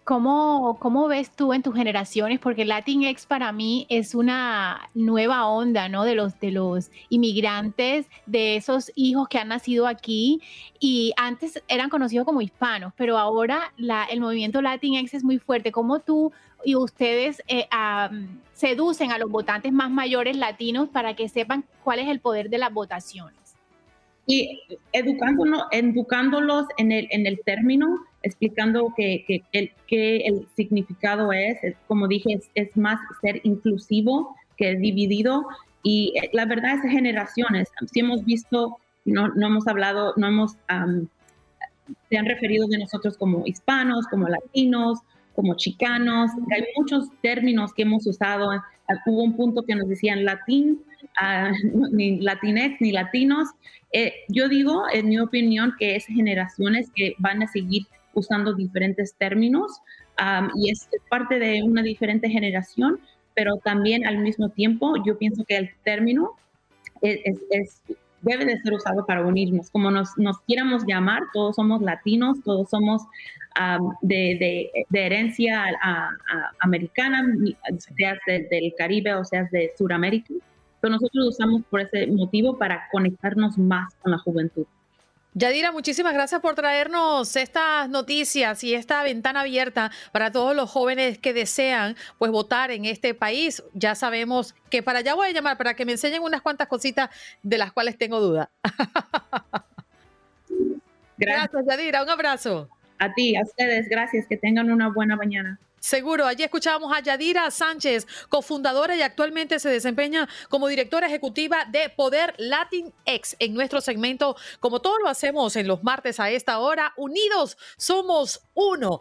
¿Cómo, ¿Cómo ves tú en tus generaciones? Porque Latinx para mí es una nueva onda, ¿no? De los, de los inmigrantes, de esos hijos que han nacido aquí y antes eran conocidos como hispanos, pero ahora la, el movimiento Latinx es muy fuerte. ¿Cómo tú y ustedes eh, seducen a los votantes más mayores latinos para que sepan cuál es el poder de las votaciones? Y educándolos en el, en el término explicando que, que, el, que el significado es, como dije, es, más ser inclusivo que dividido. Y eh, la verdad es generaciones. Si hemos visto, no, no hemos hablado, no hemos, se han referido de nosotros como hispanos, como latinos, como chicanos. Hay muchos términos que hemos usado. Hubo un punto que nos decían latín, uh, ni latinex, ni latinos. Eh, yo digo, en mi opinión, que es generaciones que van a seguir usando diferentes términos y es parte de una diferente generación, pero también al mismo tiempo yo pienso que el término debe de ser usado para unirnos. Como nos, nos quieramos llamar, todos somos latinos, todos somos de, de, herencia americana, seas del Caribe o seas de Sudamérica. Pero nosotros usamos por ese motivo para conectarnos más con la juventud. Yadira, muchísimas gracias por traernos estas noticias y esta ventana abierta para todos los jóvenes que desean pues votar en este país. Ya sabemos que para allá voy a llamar para que me enseñen unas cuantas cositas de las cuales tengo duda. gracias, Yadira, un abrazo. A ti, a ustedes, gracias, que tengan una buena mañana. Seguro, allí escuchábamos a Yadira Sánchez, cofundadora y actualmente se desempeña como directora ejecutiva de Poder Latin X en nuestro segmento, como todos lo hacemos en los martes a esta hora, unidos somos uno.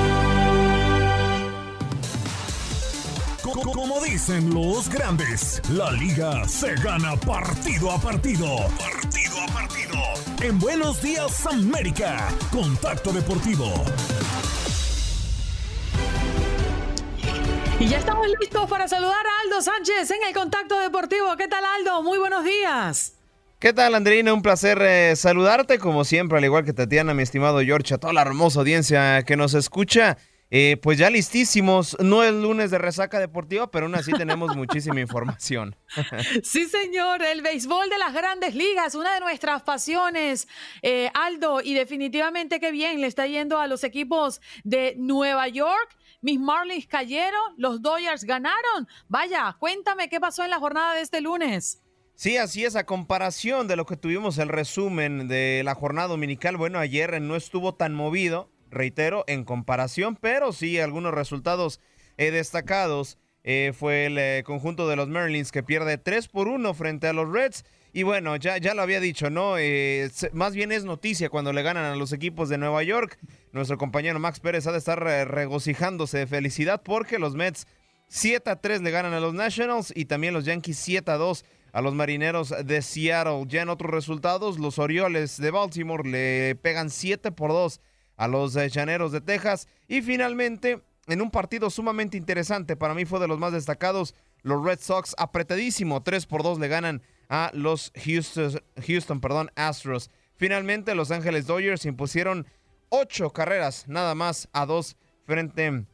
Dicen los grandes, la liga se gana partido a partido. Partido a partido. En Buenos Días América, Contacto Deportivo. Y ya estamos listos para saludar a Aldo Sánchez en el Contacto Deportivo. ¿Qué tal Aldo? Muy buenos días. ¿Qué tal, Andrina? Un placer eh, saludarte, como siempre, al igual que Tatiana, mi estimado George, a toda la hermosa audiencia que nos escucha. Eh, pues ya listísimos, no es lunes de resaca deportiva, pero aún así tenemos muchísima información. Sí, señor, el béisbol de las grandes ligas, una de nuestras pasiones, eh, Aldo, y definitivamente qué bien le está yendo a los equipos de Nueva York. Mis Marlins cayeron, los Dodgers ganaron. Vaya, cuéntame qué pasó en la jornada de este lunes. Sí, así es, a comparación de lo que tuvimos el resumen de la jornada dominical, bueno, ayer no estuvo tan movido, reitero, en comparación, pero sí algunos resultados eh, destacados. Eh, fue el eh, conjunto de los Merlins que pierde 3 por 1 frente a los Reds. Y bueno, ya, ya lo había dicho, ¿no? más bien es noticia cuando le ganan a los equipos de Nueva York. Nuestro compañero Max Pérez ha de estar regocijándose de felicidad porque los Mets 7 a 3 le ganan a los Nationals y también los Yankees 7 a 2 a los Marineros de Seattle. Ya en otros resultados, los Orioles de Baltimore le pegan 7 por 2 a los eh, Llaneros de Texas. Y finalmente, en un partido sumamente interesante, para mí fue de los más destacados, los Red Sox apretadísimo, 3 por 2 le ganan a los Houston, Houston perdón, Astros. Finalmente, Los Ángeles Dodgers impusieron 8 carreras, nada más a 2 frente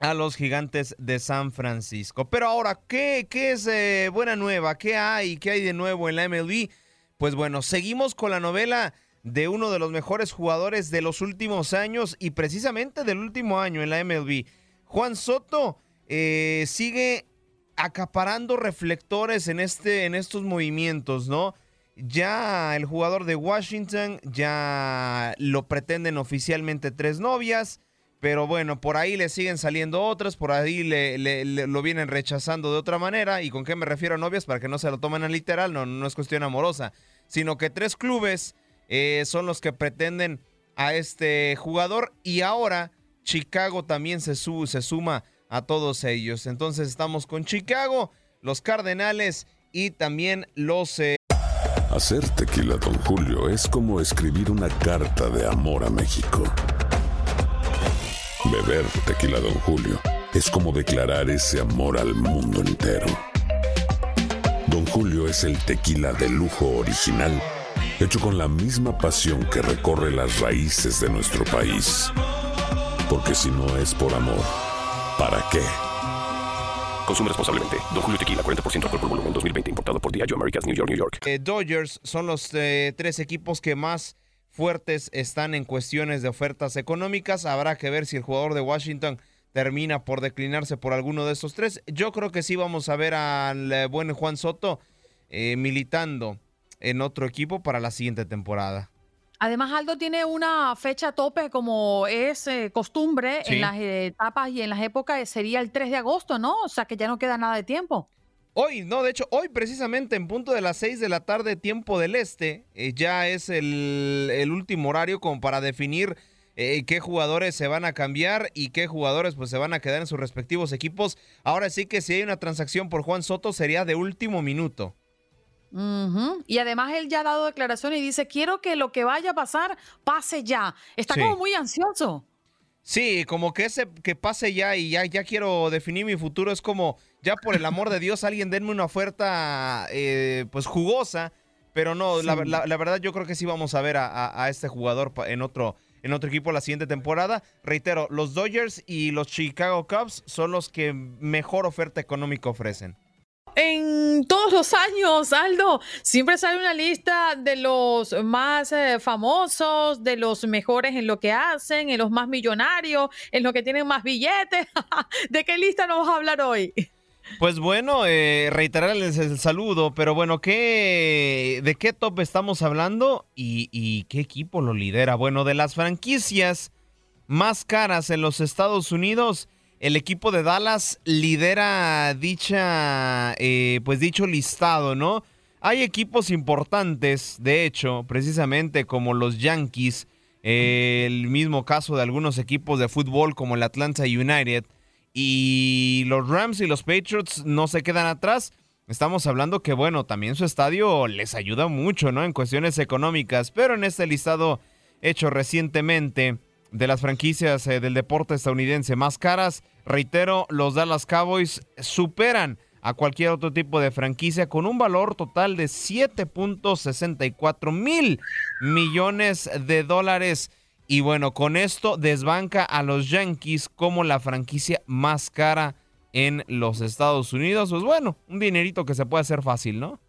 a los gigantes de San Francisco. Pero ahora, ¿qué, qué es eh, buena nueva? ¿Qué hay? ¿Qué hay de nuevo en la MLB? Pues bueno, seguimos con la novela de uno de los mejores jugadores de los últimos años y precisamente del último año en la MLB. Juan Soto eh, sigue acaparando reflectores en, este, en estos movimientos, ¿no? Ya el jugador de Washington ya lo pretenden oficialmente tres novias, pero bueno, por ahí le siguen saliendo otras, por ahí le, lo vienen rechazando de otra manera. ¿Y con qué me refiero a novias? Para que no se lo tomen a literal, no, no es cuestión amorosa, sino que tres clubes eh, son los que pretenden a este jugador y ahora Chicago también se, se suma a todos ellos. Entonces estamos con Chicago, los Cardenales y también los... Eh, Hacer tequila, don Julio, es como escribir una carta de amor a México. Beber tequila, don Julio, es como declarar ese amor al mundo entero. Don Julio es el tequila de lujo original hecho con la misma pasión que recorre las raíces de nuestro país. Porque si no es por amor, ¿para qué? Consume responsablemente. Don Julio Tequila, 40% alcohol por volumen, 2020. Importado por Diageo Americas, New York, New York. Eh, Dodgers son los eh, tres equipos que más fuertes están en cuestiones de ofertas económicas. Habrá que ver si el jugador de Washington termina por declinarse por alguno de estos tres. Yo creo que sí vamos a ver al eh, buen Juan Soto militando en otro equipo para la siguiente temporada. Además, Aldo tiene una fecha tope como es eh, costumbre en las etapas y en las épocas, sería el 3 de agosto, ¿no? O sea que ya no queda nada de tiempo. Hoy, no, de hecho, hoy precisamente en punto de las 6 de la tarde, tiempo del este, eh, ya es el, último horario como para definir eh, qué jugadores se van a cambiar y qué jugadores pues se van a quedar en sus respectivos equipos. Ahora sí que si hay una transacción por Juan Soto sería de último minuto. Y además él ya ha dado declaración y dice, quiero que lo que vaya a pasar pase ya. Está como muy ansioso. Sí, como que ese que pase ya y ya, ya quiero definir mi futuro. Es como, ya por el amor de Dios, alguien denme una oferta eh, pues jugosa. Pero no, la, verdad yo creo que sí vamos a ver a, a, este jugador en otro, en otro equipo la siguiente temporada. Reitero, los Dodgers y los Chicago Cubs son los que mejor oferta económica ofrecen. En todos los años, Aldo, siempre sale una lista de los más eh, famosos, de los mejores en lo que hacen, en los más millonarios, en los que tienen más billetes. ¿De qué lista nos vas a hablar hoy? Pues bueno, eh, reiterarles el saludo, pero bueno, ¿qué, ¿de qué top estamos hablando y, y qué equipo lo lidera? Bueno, de las franquicias más caras en los Estados Unidos el equipo de Dallas lidera dicha, eh, pues dicho listado, ¿no? Hay equipos importantes, de hecho, precisamente como los Yankees, el mismo caso de algunos equipos de fútbol como el Atlanta United, y los Rams y los Patriots no se quedan atrás. Estamos hablando que, bueno, también su estadio les ayuda mucho, ¿no? En cuestiones económicas, pero en este listado hecho recientemente de las franquicias eh, del deporte estadounidense más caras, reitero, los Dallas Cowboys superan a cualquier otro tipo de franquicia con un valor total de 7.64 mil millones de dólares. Y bueno, con esto desbanca a los Yankees como la franquicia más cara en los Estados Unidos. Pues bueno, un dinerito que se puede hacer fácil, ¿no?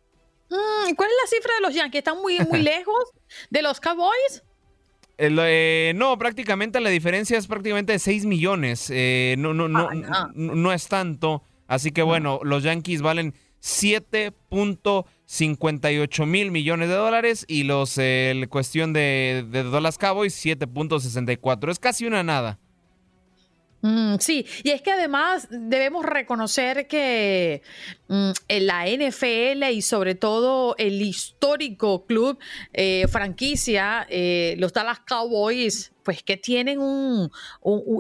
Mm, ¿Cuál es la cifra de los Yankees? ¿Están muy, muy lejos de los Cowboys? Eh, no, prácticamente la diferencia es prácticamente de 6 millones. Eh, no, no, no, no, es tanto. Así que bueno, los Yankees valen 7.58 mil millones de dólares y los eh, cuestión de, de Dallas Cowboys 7.64. Es casi una nada. Mm, sí, y es que además debemos reconocer que mm, la NFL y sobre todo el histórico club eh, franquicia, eh, los Dallas Cowboys, pues que tienen un,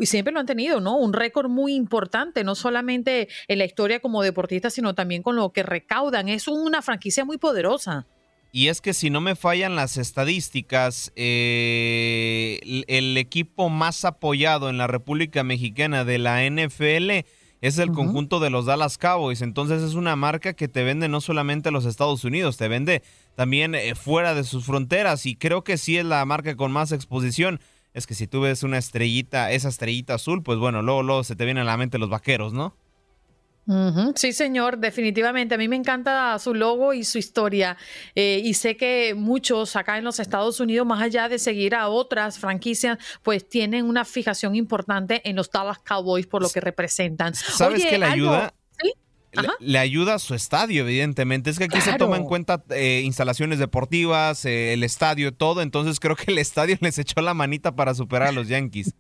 y siempre lo han tenido, ¿no? Un récord muy importante, no solamente en la historia como deportistas, sino también con lo que recaudan. Es una franquicia muy poderosa. Y es que si no me fallan las estadísticas, eh, el, equipo más apoyado en la República Mexicana de la NFL es el conjunto de los Dallas Cowboys. Entonces es una marca que te vende no solamente a los Estados Unidos, te vende también eh, fuera de sus fronteras. Y creo que sí es la marca con más exposición. Es que si tú ves una estrellita, esa estrellita azul, pues bueno, luego, luego se te vienen a la mente los vaqueros, ¿no? Sí, señor, definitivamente. A mí me encanta su logo y su historia. Eh, y sé que muchos acá en los Estados Unidos, más allá de seguir a otras franquicias, pues tienen una fijación importante en los Dallas Cowboys por lo que representan. ¿Sabes qué le ayuda? Le, ayuda a su estadio, evidentemente. Es que aquí se toma en cuenta eh, instalaciones deportivas, eh, el estadio, todo. Entonces creo que el estadio les echó la manita para superar a los Yankees.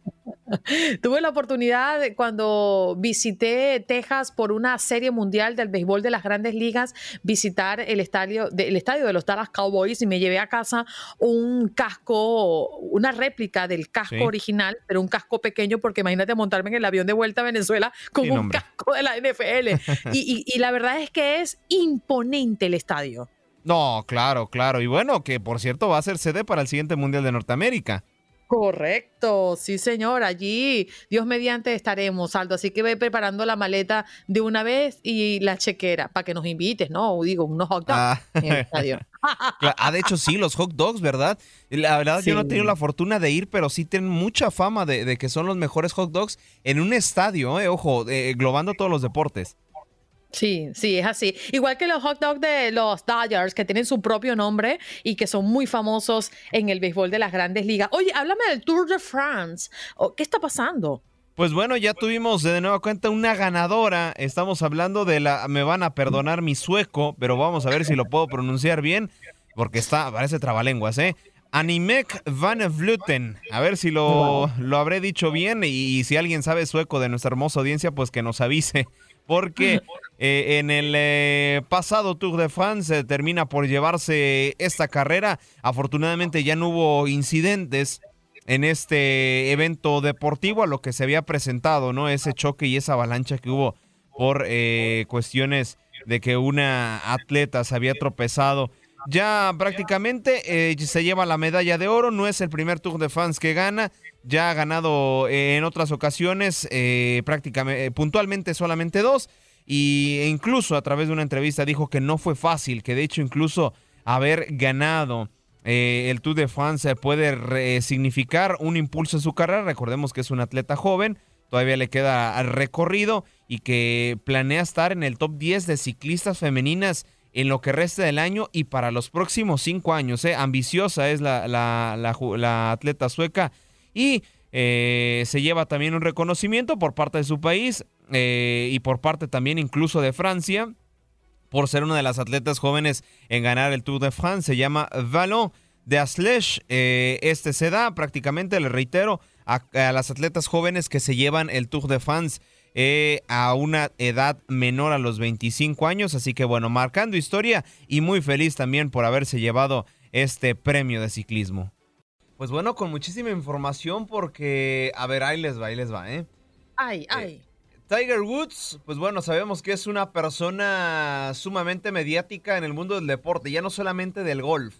Tuve la oportunidad cuando visité Texas por una serie mundial del béisbol de las grandes ligas, visitar el estadio, de, estadio de los Dallas Cowboys y me llevé a casa un casco, una réplica del casco original, pero un casco pequeño porque imagínate montarme en el avión de vuelta a Venezuela con un casco de la NFL. y la verdad es que es imponente el estadio. No, claro, claro. Y bueno, que por cierto va a ser sede para el siguiente Mundial de Norteamérica. Correcto, sí señor, allí Dios mediante estaremos, Aldo, así que ve preparando la maleta de una vez y la chequera para que nos invites, ¿no? Digo, unos hot dogs ah. ah, de hecho sí, los hot dogs, ¿verdad? La verdad yo no he tenido la fortuna de ir, pero sí tienen mucha fama de, que son los mejores hot dogs en un estadio, eh, ojo, eh, globando todos los deportes. Sí, sí, es así. Igual que los hot dogs de los Dodgers, que tienen su propio nombre y que son muy famosos en el béisbol de las grandes ligas. Oye, háblame del Tour de France. Oh, ¿Qué está pasando? Pues bueno, ya tuvimos de nueva cuenta una ganadora. Estamos hablando de la. Me van a perdonar mi sueco, pero vamos a ver si lo puedo pronunciar bien, porque está, parece trabalenguas, ¿eh? Animek van Vluten. A ver si lo, lo habré dicho bien y si alguien sabe sueco de nuestra hermosa audiencia, pues que nos avise porque eh, en el eh, pasado Tour de France termina por llevarse esta carrera. Afortunadamente ya no hubo incidentes en este evento deportivo a lo que se había presentado, ¿no? Ese choque y esa avalancha que hubo por eh, cuestiones de que una atleta se había tropezado. Ya prácticamente se lleva la medalla de oro, no es el primer Tour de France que gana, ya ha ganado eh, en otras ocasiones, eh, prácticamente, eh, puntualmente solamente dos, y, e incluso a través de una entrevista dijo que no fue fácil, que de hecho incluso haber ganado el Tour de France puede significar un impulso en su carrera, recordemos que es un atleta joven, todavía le queda recorrido y que planea estar en el top 10 de ciclistas femeninas en lo que resta del año y para los próximos cinco años. Ambiciosa es la atleta sueca y eh, se lleva también un reconocimiento por parte de su país eh, y por parte también incluso de Francia por ser una de las atletas jóvenes en ganar el Tour de France. Se llama Vallon de Aslech. Eh, este se da prácticamente, le reitero, a, las atletas jóvenes que se llevan el Tour de France a una edad menor a los 25 años. Así que bueno, marcando historia y muy feliz también por haberse llevado este premio de ciclismo. Pues bueno, con muchísima información porque, a ver, ahí les va, ahí les va, ¿eh? Ay, eh, ay. Tiger Woods, pues bueno, sabemos que es una persona sumamente mediática en el mundo del deporte, ya no solamente del golf.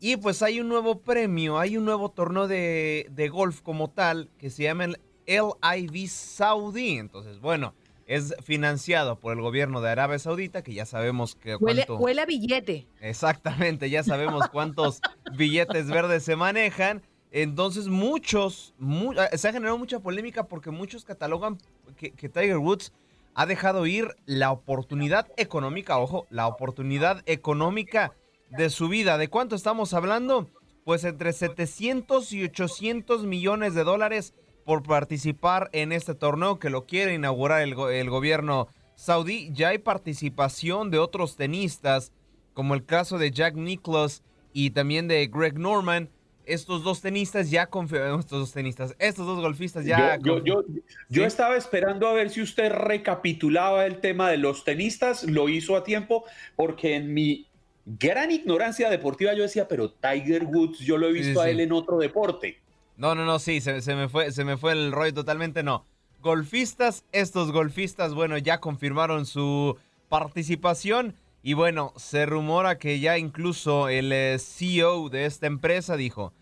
Y pues hay un nuevo premio, hay un nuevo torneo de, de golf como tal que se llama el LIV Saudi. Entonces, bueno, es financiado por el gobierno de Arabia Saudita, que ya sabemos que cuánto... huele, a billete. Exactamente, ya sabemos cuántos billetes verdes se manejan. Entonces muchos, ah, se ha generado mucha polémica porque muchos catalogan que, Tiger Woods ha dejado ir la oportunidad económica, ojo, la oportunidad económica de su vida. ¿De cuánto estamos hablando? Pues entre 700 y 800 millones de dólares por participar en este torneo que lo quiere inaugurar el, gobierno saudí. Ya hay participación de otros tenistas, como el caso de Jack Nicklaus y también de Greg Norman. Estos dos tenistas ya confirmaron, estos dos tenistas, estos dos golfistas ya... Yo, yo, yo, estaba esperando a ver si usted recapitulaba el tema de los tenistas, lo hizo a tiempo, porque en mi gran ignorancia deportiva yo decía, pero Tiger Woods yo lo he visto a él en otro deporte. No, no, no, sí, se, me fue, se me fue el rollo totalmente, no. Golfistas, estos golfistas, bueno, ya confirmaron su participación y bueno, se rumora que ya incluso el eh, CEO de esta empresa dijo,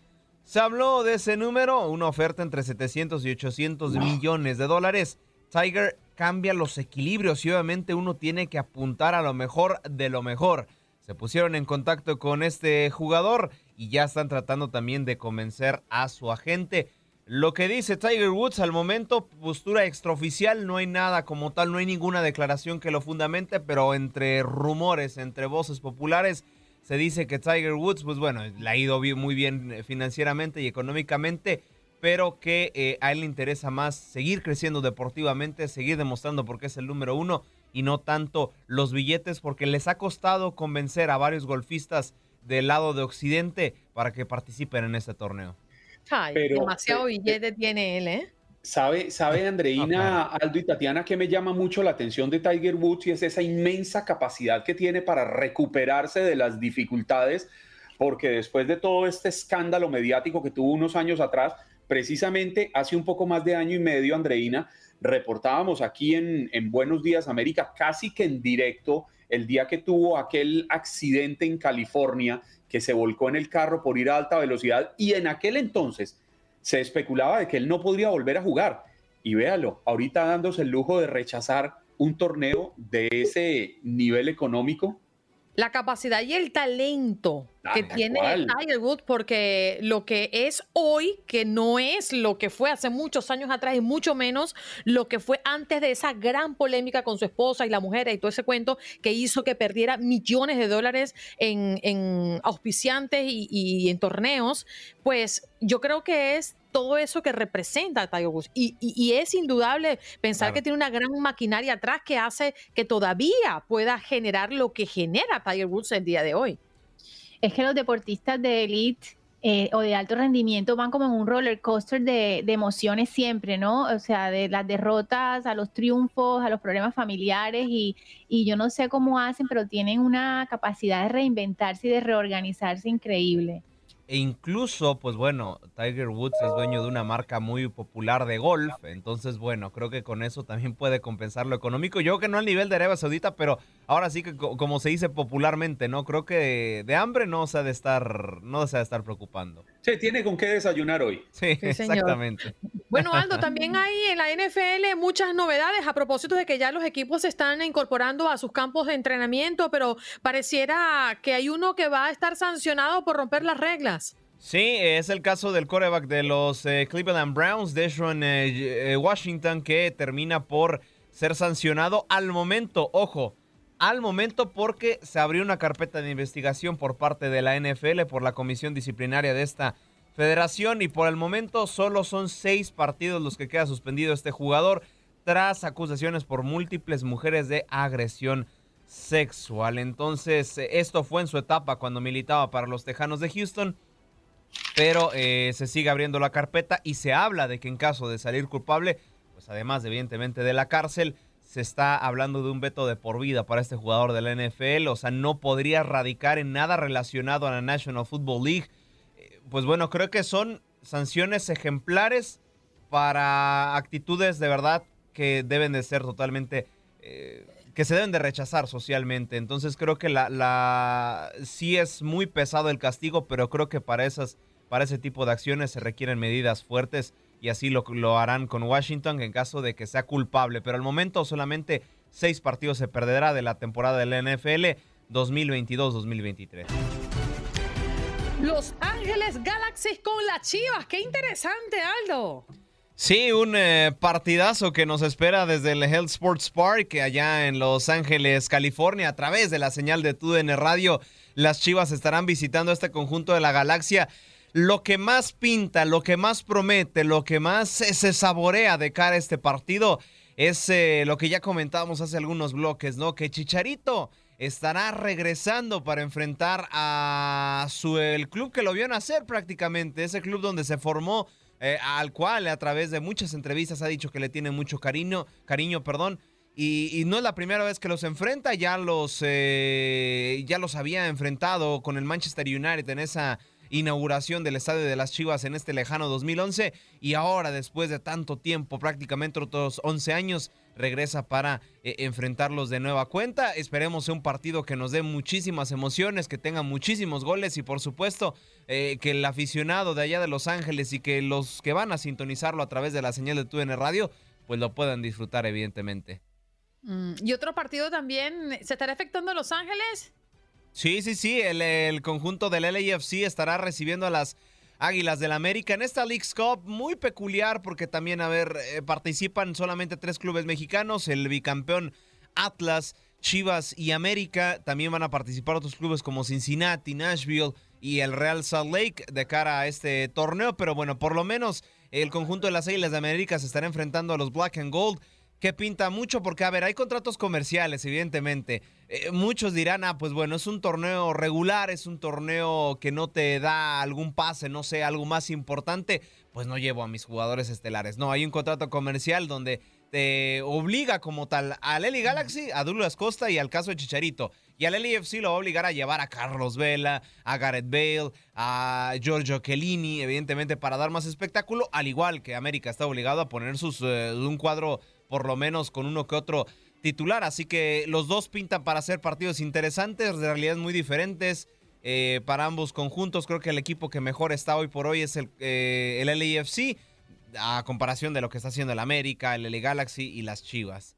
se habló de ese número, una oferta entre 700 y 800 millones de dólares. Tiger cambia los equilibrios y obviamente uno tiene que apuntar a lo mejor de lo mejor. Se pusieron en contacto con este jugador y ya están tratando también de convencer a su agente. Lo que dice Tiger Woods al momento, postura extraoficial, no hay nada como tal, no hay ninguna declaración que lo fundamente, pero entre rumores, entre voces populares, se dice que Tiger Woods, pues bueno, le ha ido muy bien eh, financieramente y económicamente, pero que eh, a él le interesa más seguir creciendo deportivamente, seguir demostrando por qué es el número uno y no tanto los billetes, porque les ha costado convencer a varios golfistas del lado de Occidente para que participen en este torneo demasiado billete tiene él, ¿eh? Sabe, sabe Andreina, Aldo y Tatiana que me llama mucho la atención de Tiger Woods y es esa inmensa capacidad que tiene para recuperarse de las dificultades, porque después de todo este escándalo mediático que tuvo unos años atrás, precisamente hace un poco más de año y medio, Andreina, reportábamos aquí en, en Buenos Días América, casi que en directo, el día que tuvo aquel accidente en California que se volcó en el carro por ir a alta velocidad y en aquel entonces se especulaba de que él no podría volver a jugar. Y véalo, ahorita dándose el lujo de rechazar un torneo de ese nivel económico, la capacidad y el talento ah, que tiene Tiger Woods, porque lo que es hoy, que no es lo que fue hace muchos años atrás y mucho menos lo que fue antes de esa gran polémica con su esposa y la mujer y todo ese cuento que hizo que perdiera millones de dólares en, auspiciantes y en torneos, pues yo creo que es todo eso que representa Tiger Woods. Y, es indudable pensar que tiene una gran maquinaria atrás que hace que todavía pueda generar lo que genera Tiger Woods el día de hoy. Es que los deportistas de elite eh, o de alto rendimiento van como en un roller coaster de, emociones siempre, ¿no? O sea, de las derrotas a los triunfos, a los problemas familiares y, y yo no sé cómo hacen, pero tienen una capacidad de reinventarse y de reorganizarse increíble. E incluso, pues bueno, Tiger Woods es dueño de una marca muy popular de golf. Entonces, bueno, creo que con eso también puede compensar lo económico. Yo que no al nivel de Arabia Saudita, pero ahora sí que como se dice popularmente, ¿no? Creo que de, hambre no se ha de estar, no se ha de estar preocupando. Sí, tiene con qué desayunar hoy. Sí, exactamente. Bueno, Aldo, también hay en la NFL muchas novedades a propósito de que ya los equipos se están incorporando a sus campos de entrenamiento, pero pareciera que hay uno que va a estar sancionado por romper las reglas. Sí, es el caso del coreback de los eh, Cleveland Browns, Deshaun eh, eh, Washington, que termina por ser sancionado al momento, ojo, al momento porque se abrió una carpeta de investigación por parte de la NFL, por la comisión disciplinaria de esta federación y por el momento solo son seis partidos los que queda suspendido este jugador tras acusaciones por múltiples mujeres de agresión sexual. Entonces, esto fue en su etapa cuando militaba para los Tejanos de Houston pero eh, se sigue abriendo la carpeta y se habla de que en caso de salir culpable, pues además evidentemente de la cárcel, se está hablando de un veto de por vida para este jugador de la NFL, o sea, no podría radicar en nada relacionado a la National Football League. Eh, pues bueno, creo que son sanciones ejemplares para actitudes de verdad que deben de ser totalmente... Eh, que se deben de rechazar socialmente. Entonces creo que la, la sí es muy pesado el castigo, pero creo que para esas para ese tipo de acciones se requieren medidas fuertes y así lo, lo harán con Washington en caso de que sea culpable. Pero al momento solamente seis partidos se perderá de la temporada del NFL 2022-2023. Los Ángeles Galaxy con las Chivas. Qué interesante, Aldo. Sí, un eh, partidazo que nos espera desde el Health Sports Park, allá en Los Ángeles, California, a través de la señal de TUDN Radio. Las Chivas estarán visitando este conjunto de la galaxia. Lo que más pinta, lo que más promete, lo que más se saborea de cara a este partido es eh, lo que ya comentábamos hace algunos bloques, ¿no? Que Chicharito estará regresando para enfrentar a su el club que lo vio nacer prácticamente, ese club donde se formó, eh, al cual a través de muchas entrevistas ha dicho que le tiene mucho cariño, cariño, perdón. Y, y no es la primera vez que los enfrenta, ya los, eh, ya los había enfrentado con el Manchester United en esa inauguración del Estadio de las Chivas en este lejano 2011 y ahora después de tanto tiempo, prácticamente otros 11 años, regresa para eh, enfrentarlos de nueva cuenta. Esperemos un partido que nos dé muchísimas emociones, que tenga muchísimos goles y por supuesto eh, que el aficionado de allá de Los Ángeles y que los que van a sintonizarlo a través de la señal de TUN Radio, pues lo puedan disfrutar evidentemente. Mm, y otro partido también, ¿se estará afectando a Los Ángeles? Sí, sí, sí, el, conjunto del LAFC estará recibiendo a las Águilas del América en esta League's Cup muy peculiar porque también, a ver, eh, participan solamente tres clubes mexicanos, el bicampeón Atlas, Chivas y América. También van a participar otros clubes como Cincinnati, Nashville y el Real Salt Lake de cara a este torneo, pero bueno, por lo menos el conjunto de las Águilas de América se estará enfrentando a los Black and Gold que pinta mucho porque, a ver, hay contratos comerciales, evidentemente. Eh, muchos dirán, ah, pues bueno, es un torneo regular, es un torneo que no te da algún pase, no sé, algo más importante, pues no llevo a mis jugadores estelares. No, hay un contrato comercial donde te obliga como tal al Eli Galaxy, a Douglas Costa y al caso de Chicharito. Y al LAFC lo va a obligar a llevar a Carlos Vela, a Gareth Bale, a Giorgio Chiellini, evidentemente para dar más espectáculo, al igual que América está obligado a poner sus, eh, un cuadro por lo menos con uno que otro titular. Así que los dos pintan para ser partidos interesantes, de realidades muy diferentes. eh, para ambos conjuntos, creo que el equipo que mejor está hoy por hoy es el, eh, el a comparación de lo que está haciendo el América, el LA Galaxy y las Chivas.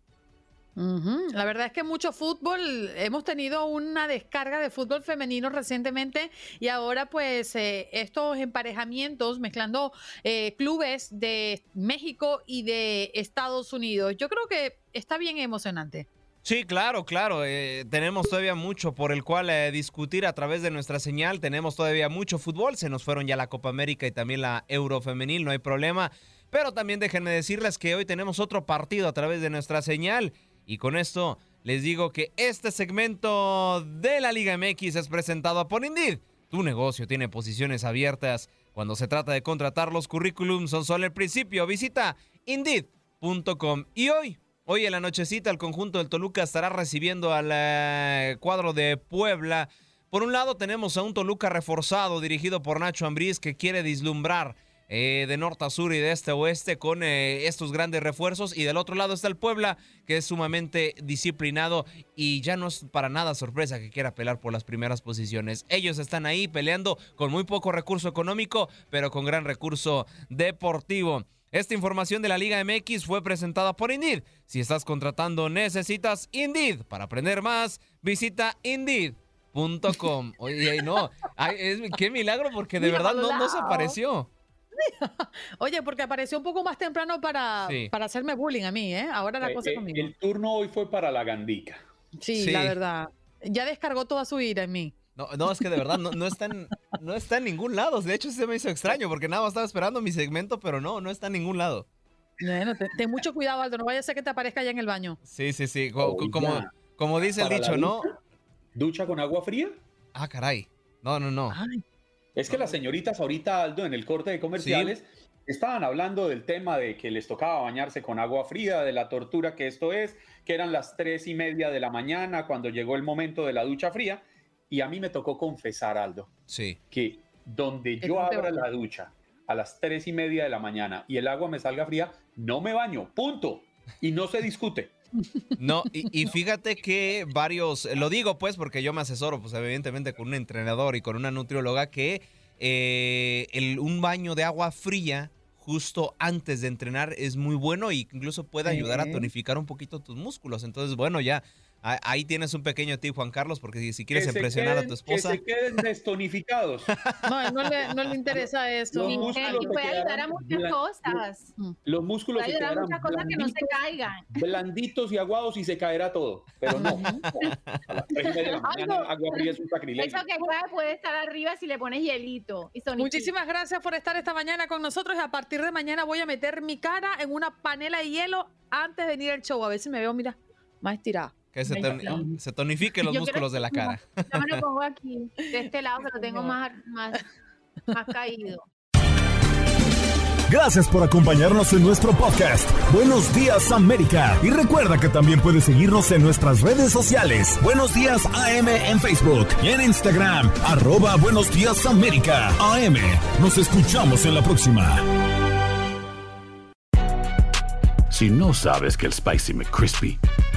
La verdad es que mucho fútbol, hemos tenido una descarga de fútbol femenino recientemente y ahora pues eh, estos emparejamientos mezclando eh, clubes de México y de Estados Unidos, yo creo que está bien emocionante. Sí, claro, claro. eh, tenemos todavía mucho por el cual eh, discutir a través de nuestra señal. Tenemos todavía mucho fútbol. Se nos fueron ya la Copa América y también la Eurofemenil, no hay problema. Pero también déjenme decirles que hoy tenemos otro partido a través de nuestra señal. Y con esto les digo que este segmento de la Liga MX es presentado por Indeed. Tu negocio tiene posiciones abiertas. Cuando se trata de contratar los currículums son solo el principio. Visita Indeed.com. Y hoy, hoy en la nochecita, el conjunto del Toluca estará recibiendo al eh, cuadro de Puebla. Por un lado tenemos a un Toluca reforzado dirigido por Nacho Ambriz que quiere vislumbrar eh, de norte a sur y de este a oeste con eh, estos grandes refuerzos. Y del otro lado está el Puebla, que es sumamente disciplinado y ya no es para nada sorpresa que quiera pelear por las primeras posiciones. Ellos están ahí peleando con muy poco recurso económico, pero con gran recurso deportivo. Esta información de la Liga MX fue presentada por Indeed. Si estás contratando, necesitas Indeed. Para aprender más, visita Indeed.com. Oye, no, ay, es- qué milagro porque de verdad no, no se apareció. Oye, porque apareció un poco más temprano para, Sí. para hacerme bullying a mí, ¿eh? Ahora la Eh, cosa eh, conmigo. el turno hoy fue para la Gandica. Sí, Sí. la verdad. Ya descargó toda su ira en mí. No, no, es que de verdad no, no está en, no está en ningún lado. De hecho, se me hizo extraño porque nada más estaba esperando mi segmento, pero no, no está en ningún lado. Bueno, ten, ten mucho cuidado, Aldo. No vaya a ser que te aparezca allá en el baño. Sí, sí, sí. co- co- como, como dice el ¿para la dicho, ¿no? ducha? ¿Ducha con agua fría? Ah, caray. No, no, no. Es que las señoritas ahorita, Aldo, en el corte de comerciales, estaban hablando del tema de que les tocaba bañarse con agua fría, de la tortura que esto es, que eran las tres y media de la mañana cuando llegó el momento de la ducha fría. Y a mí me tocó confesar, Aldo, Sí. que donde yo abra la ducha a las tres y media de la mañana y el agua me salga fría, no me baño, punto. Y no se discute. No, y, y fíjate que varios, lo digo pues porque yo me asesoro, pues evidentemente con un entrenador y con una nutrióloga, que eh, el- un baño de agua fría justo antes de entrenar es muy bueno e incluso puede ayudar a tonificar un poquito tus músculos. Entonces, bueno, ya ahí tienes un pequeño tip, Juan Carlos, porque si, si quieres impresionar a queden- tu esposa... Que se queden destonificados. No, a no le, no le interesa esto. Los Sí, músculos y puede ayudar a muchas blan- cosas. Los músculos Puede ayudar a muchas cosas que no se blanditos, caigan. blanditos y aguados y se caerá todo. Pero no. A las y de la mañana, agua fría es un sacrilegio. Eso que puede, puede estar arriba si le pones hielito. Y. Muchísimas gracias por estar esta mañana con nosotros. Y a partir de mañana voy a meter mi cara en una panela de hielo antes de venir al show. A ver si me veo, mira, más estirada. Que se, toni- se tonifiquen los Yo músculos de la cara. Yo me lo pongo aquí, de este lado, que lo tengo más, más, más caído. Gracias por acompañarnos en nuestro podcast. Buenos días América. Y recuerda que también puedes seguirnos en nuestras redes sociales. Buenos días AM en Facebook y en Instagram. Arroba Buenos días América. AM. Nos escuchamos en la próxima. Si no sabes que el Spicy McCrispy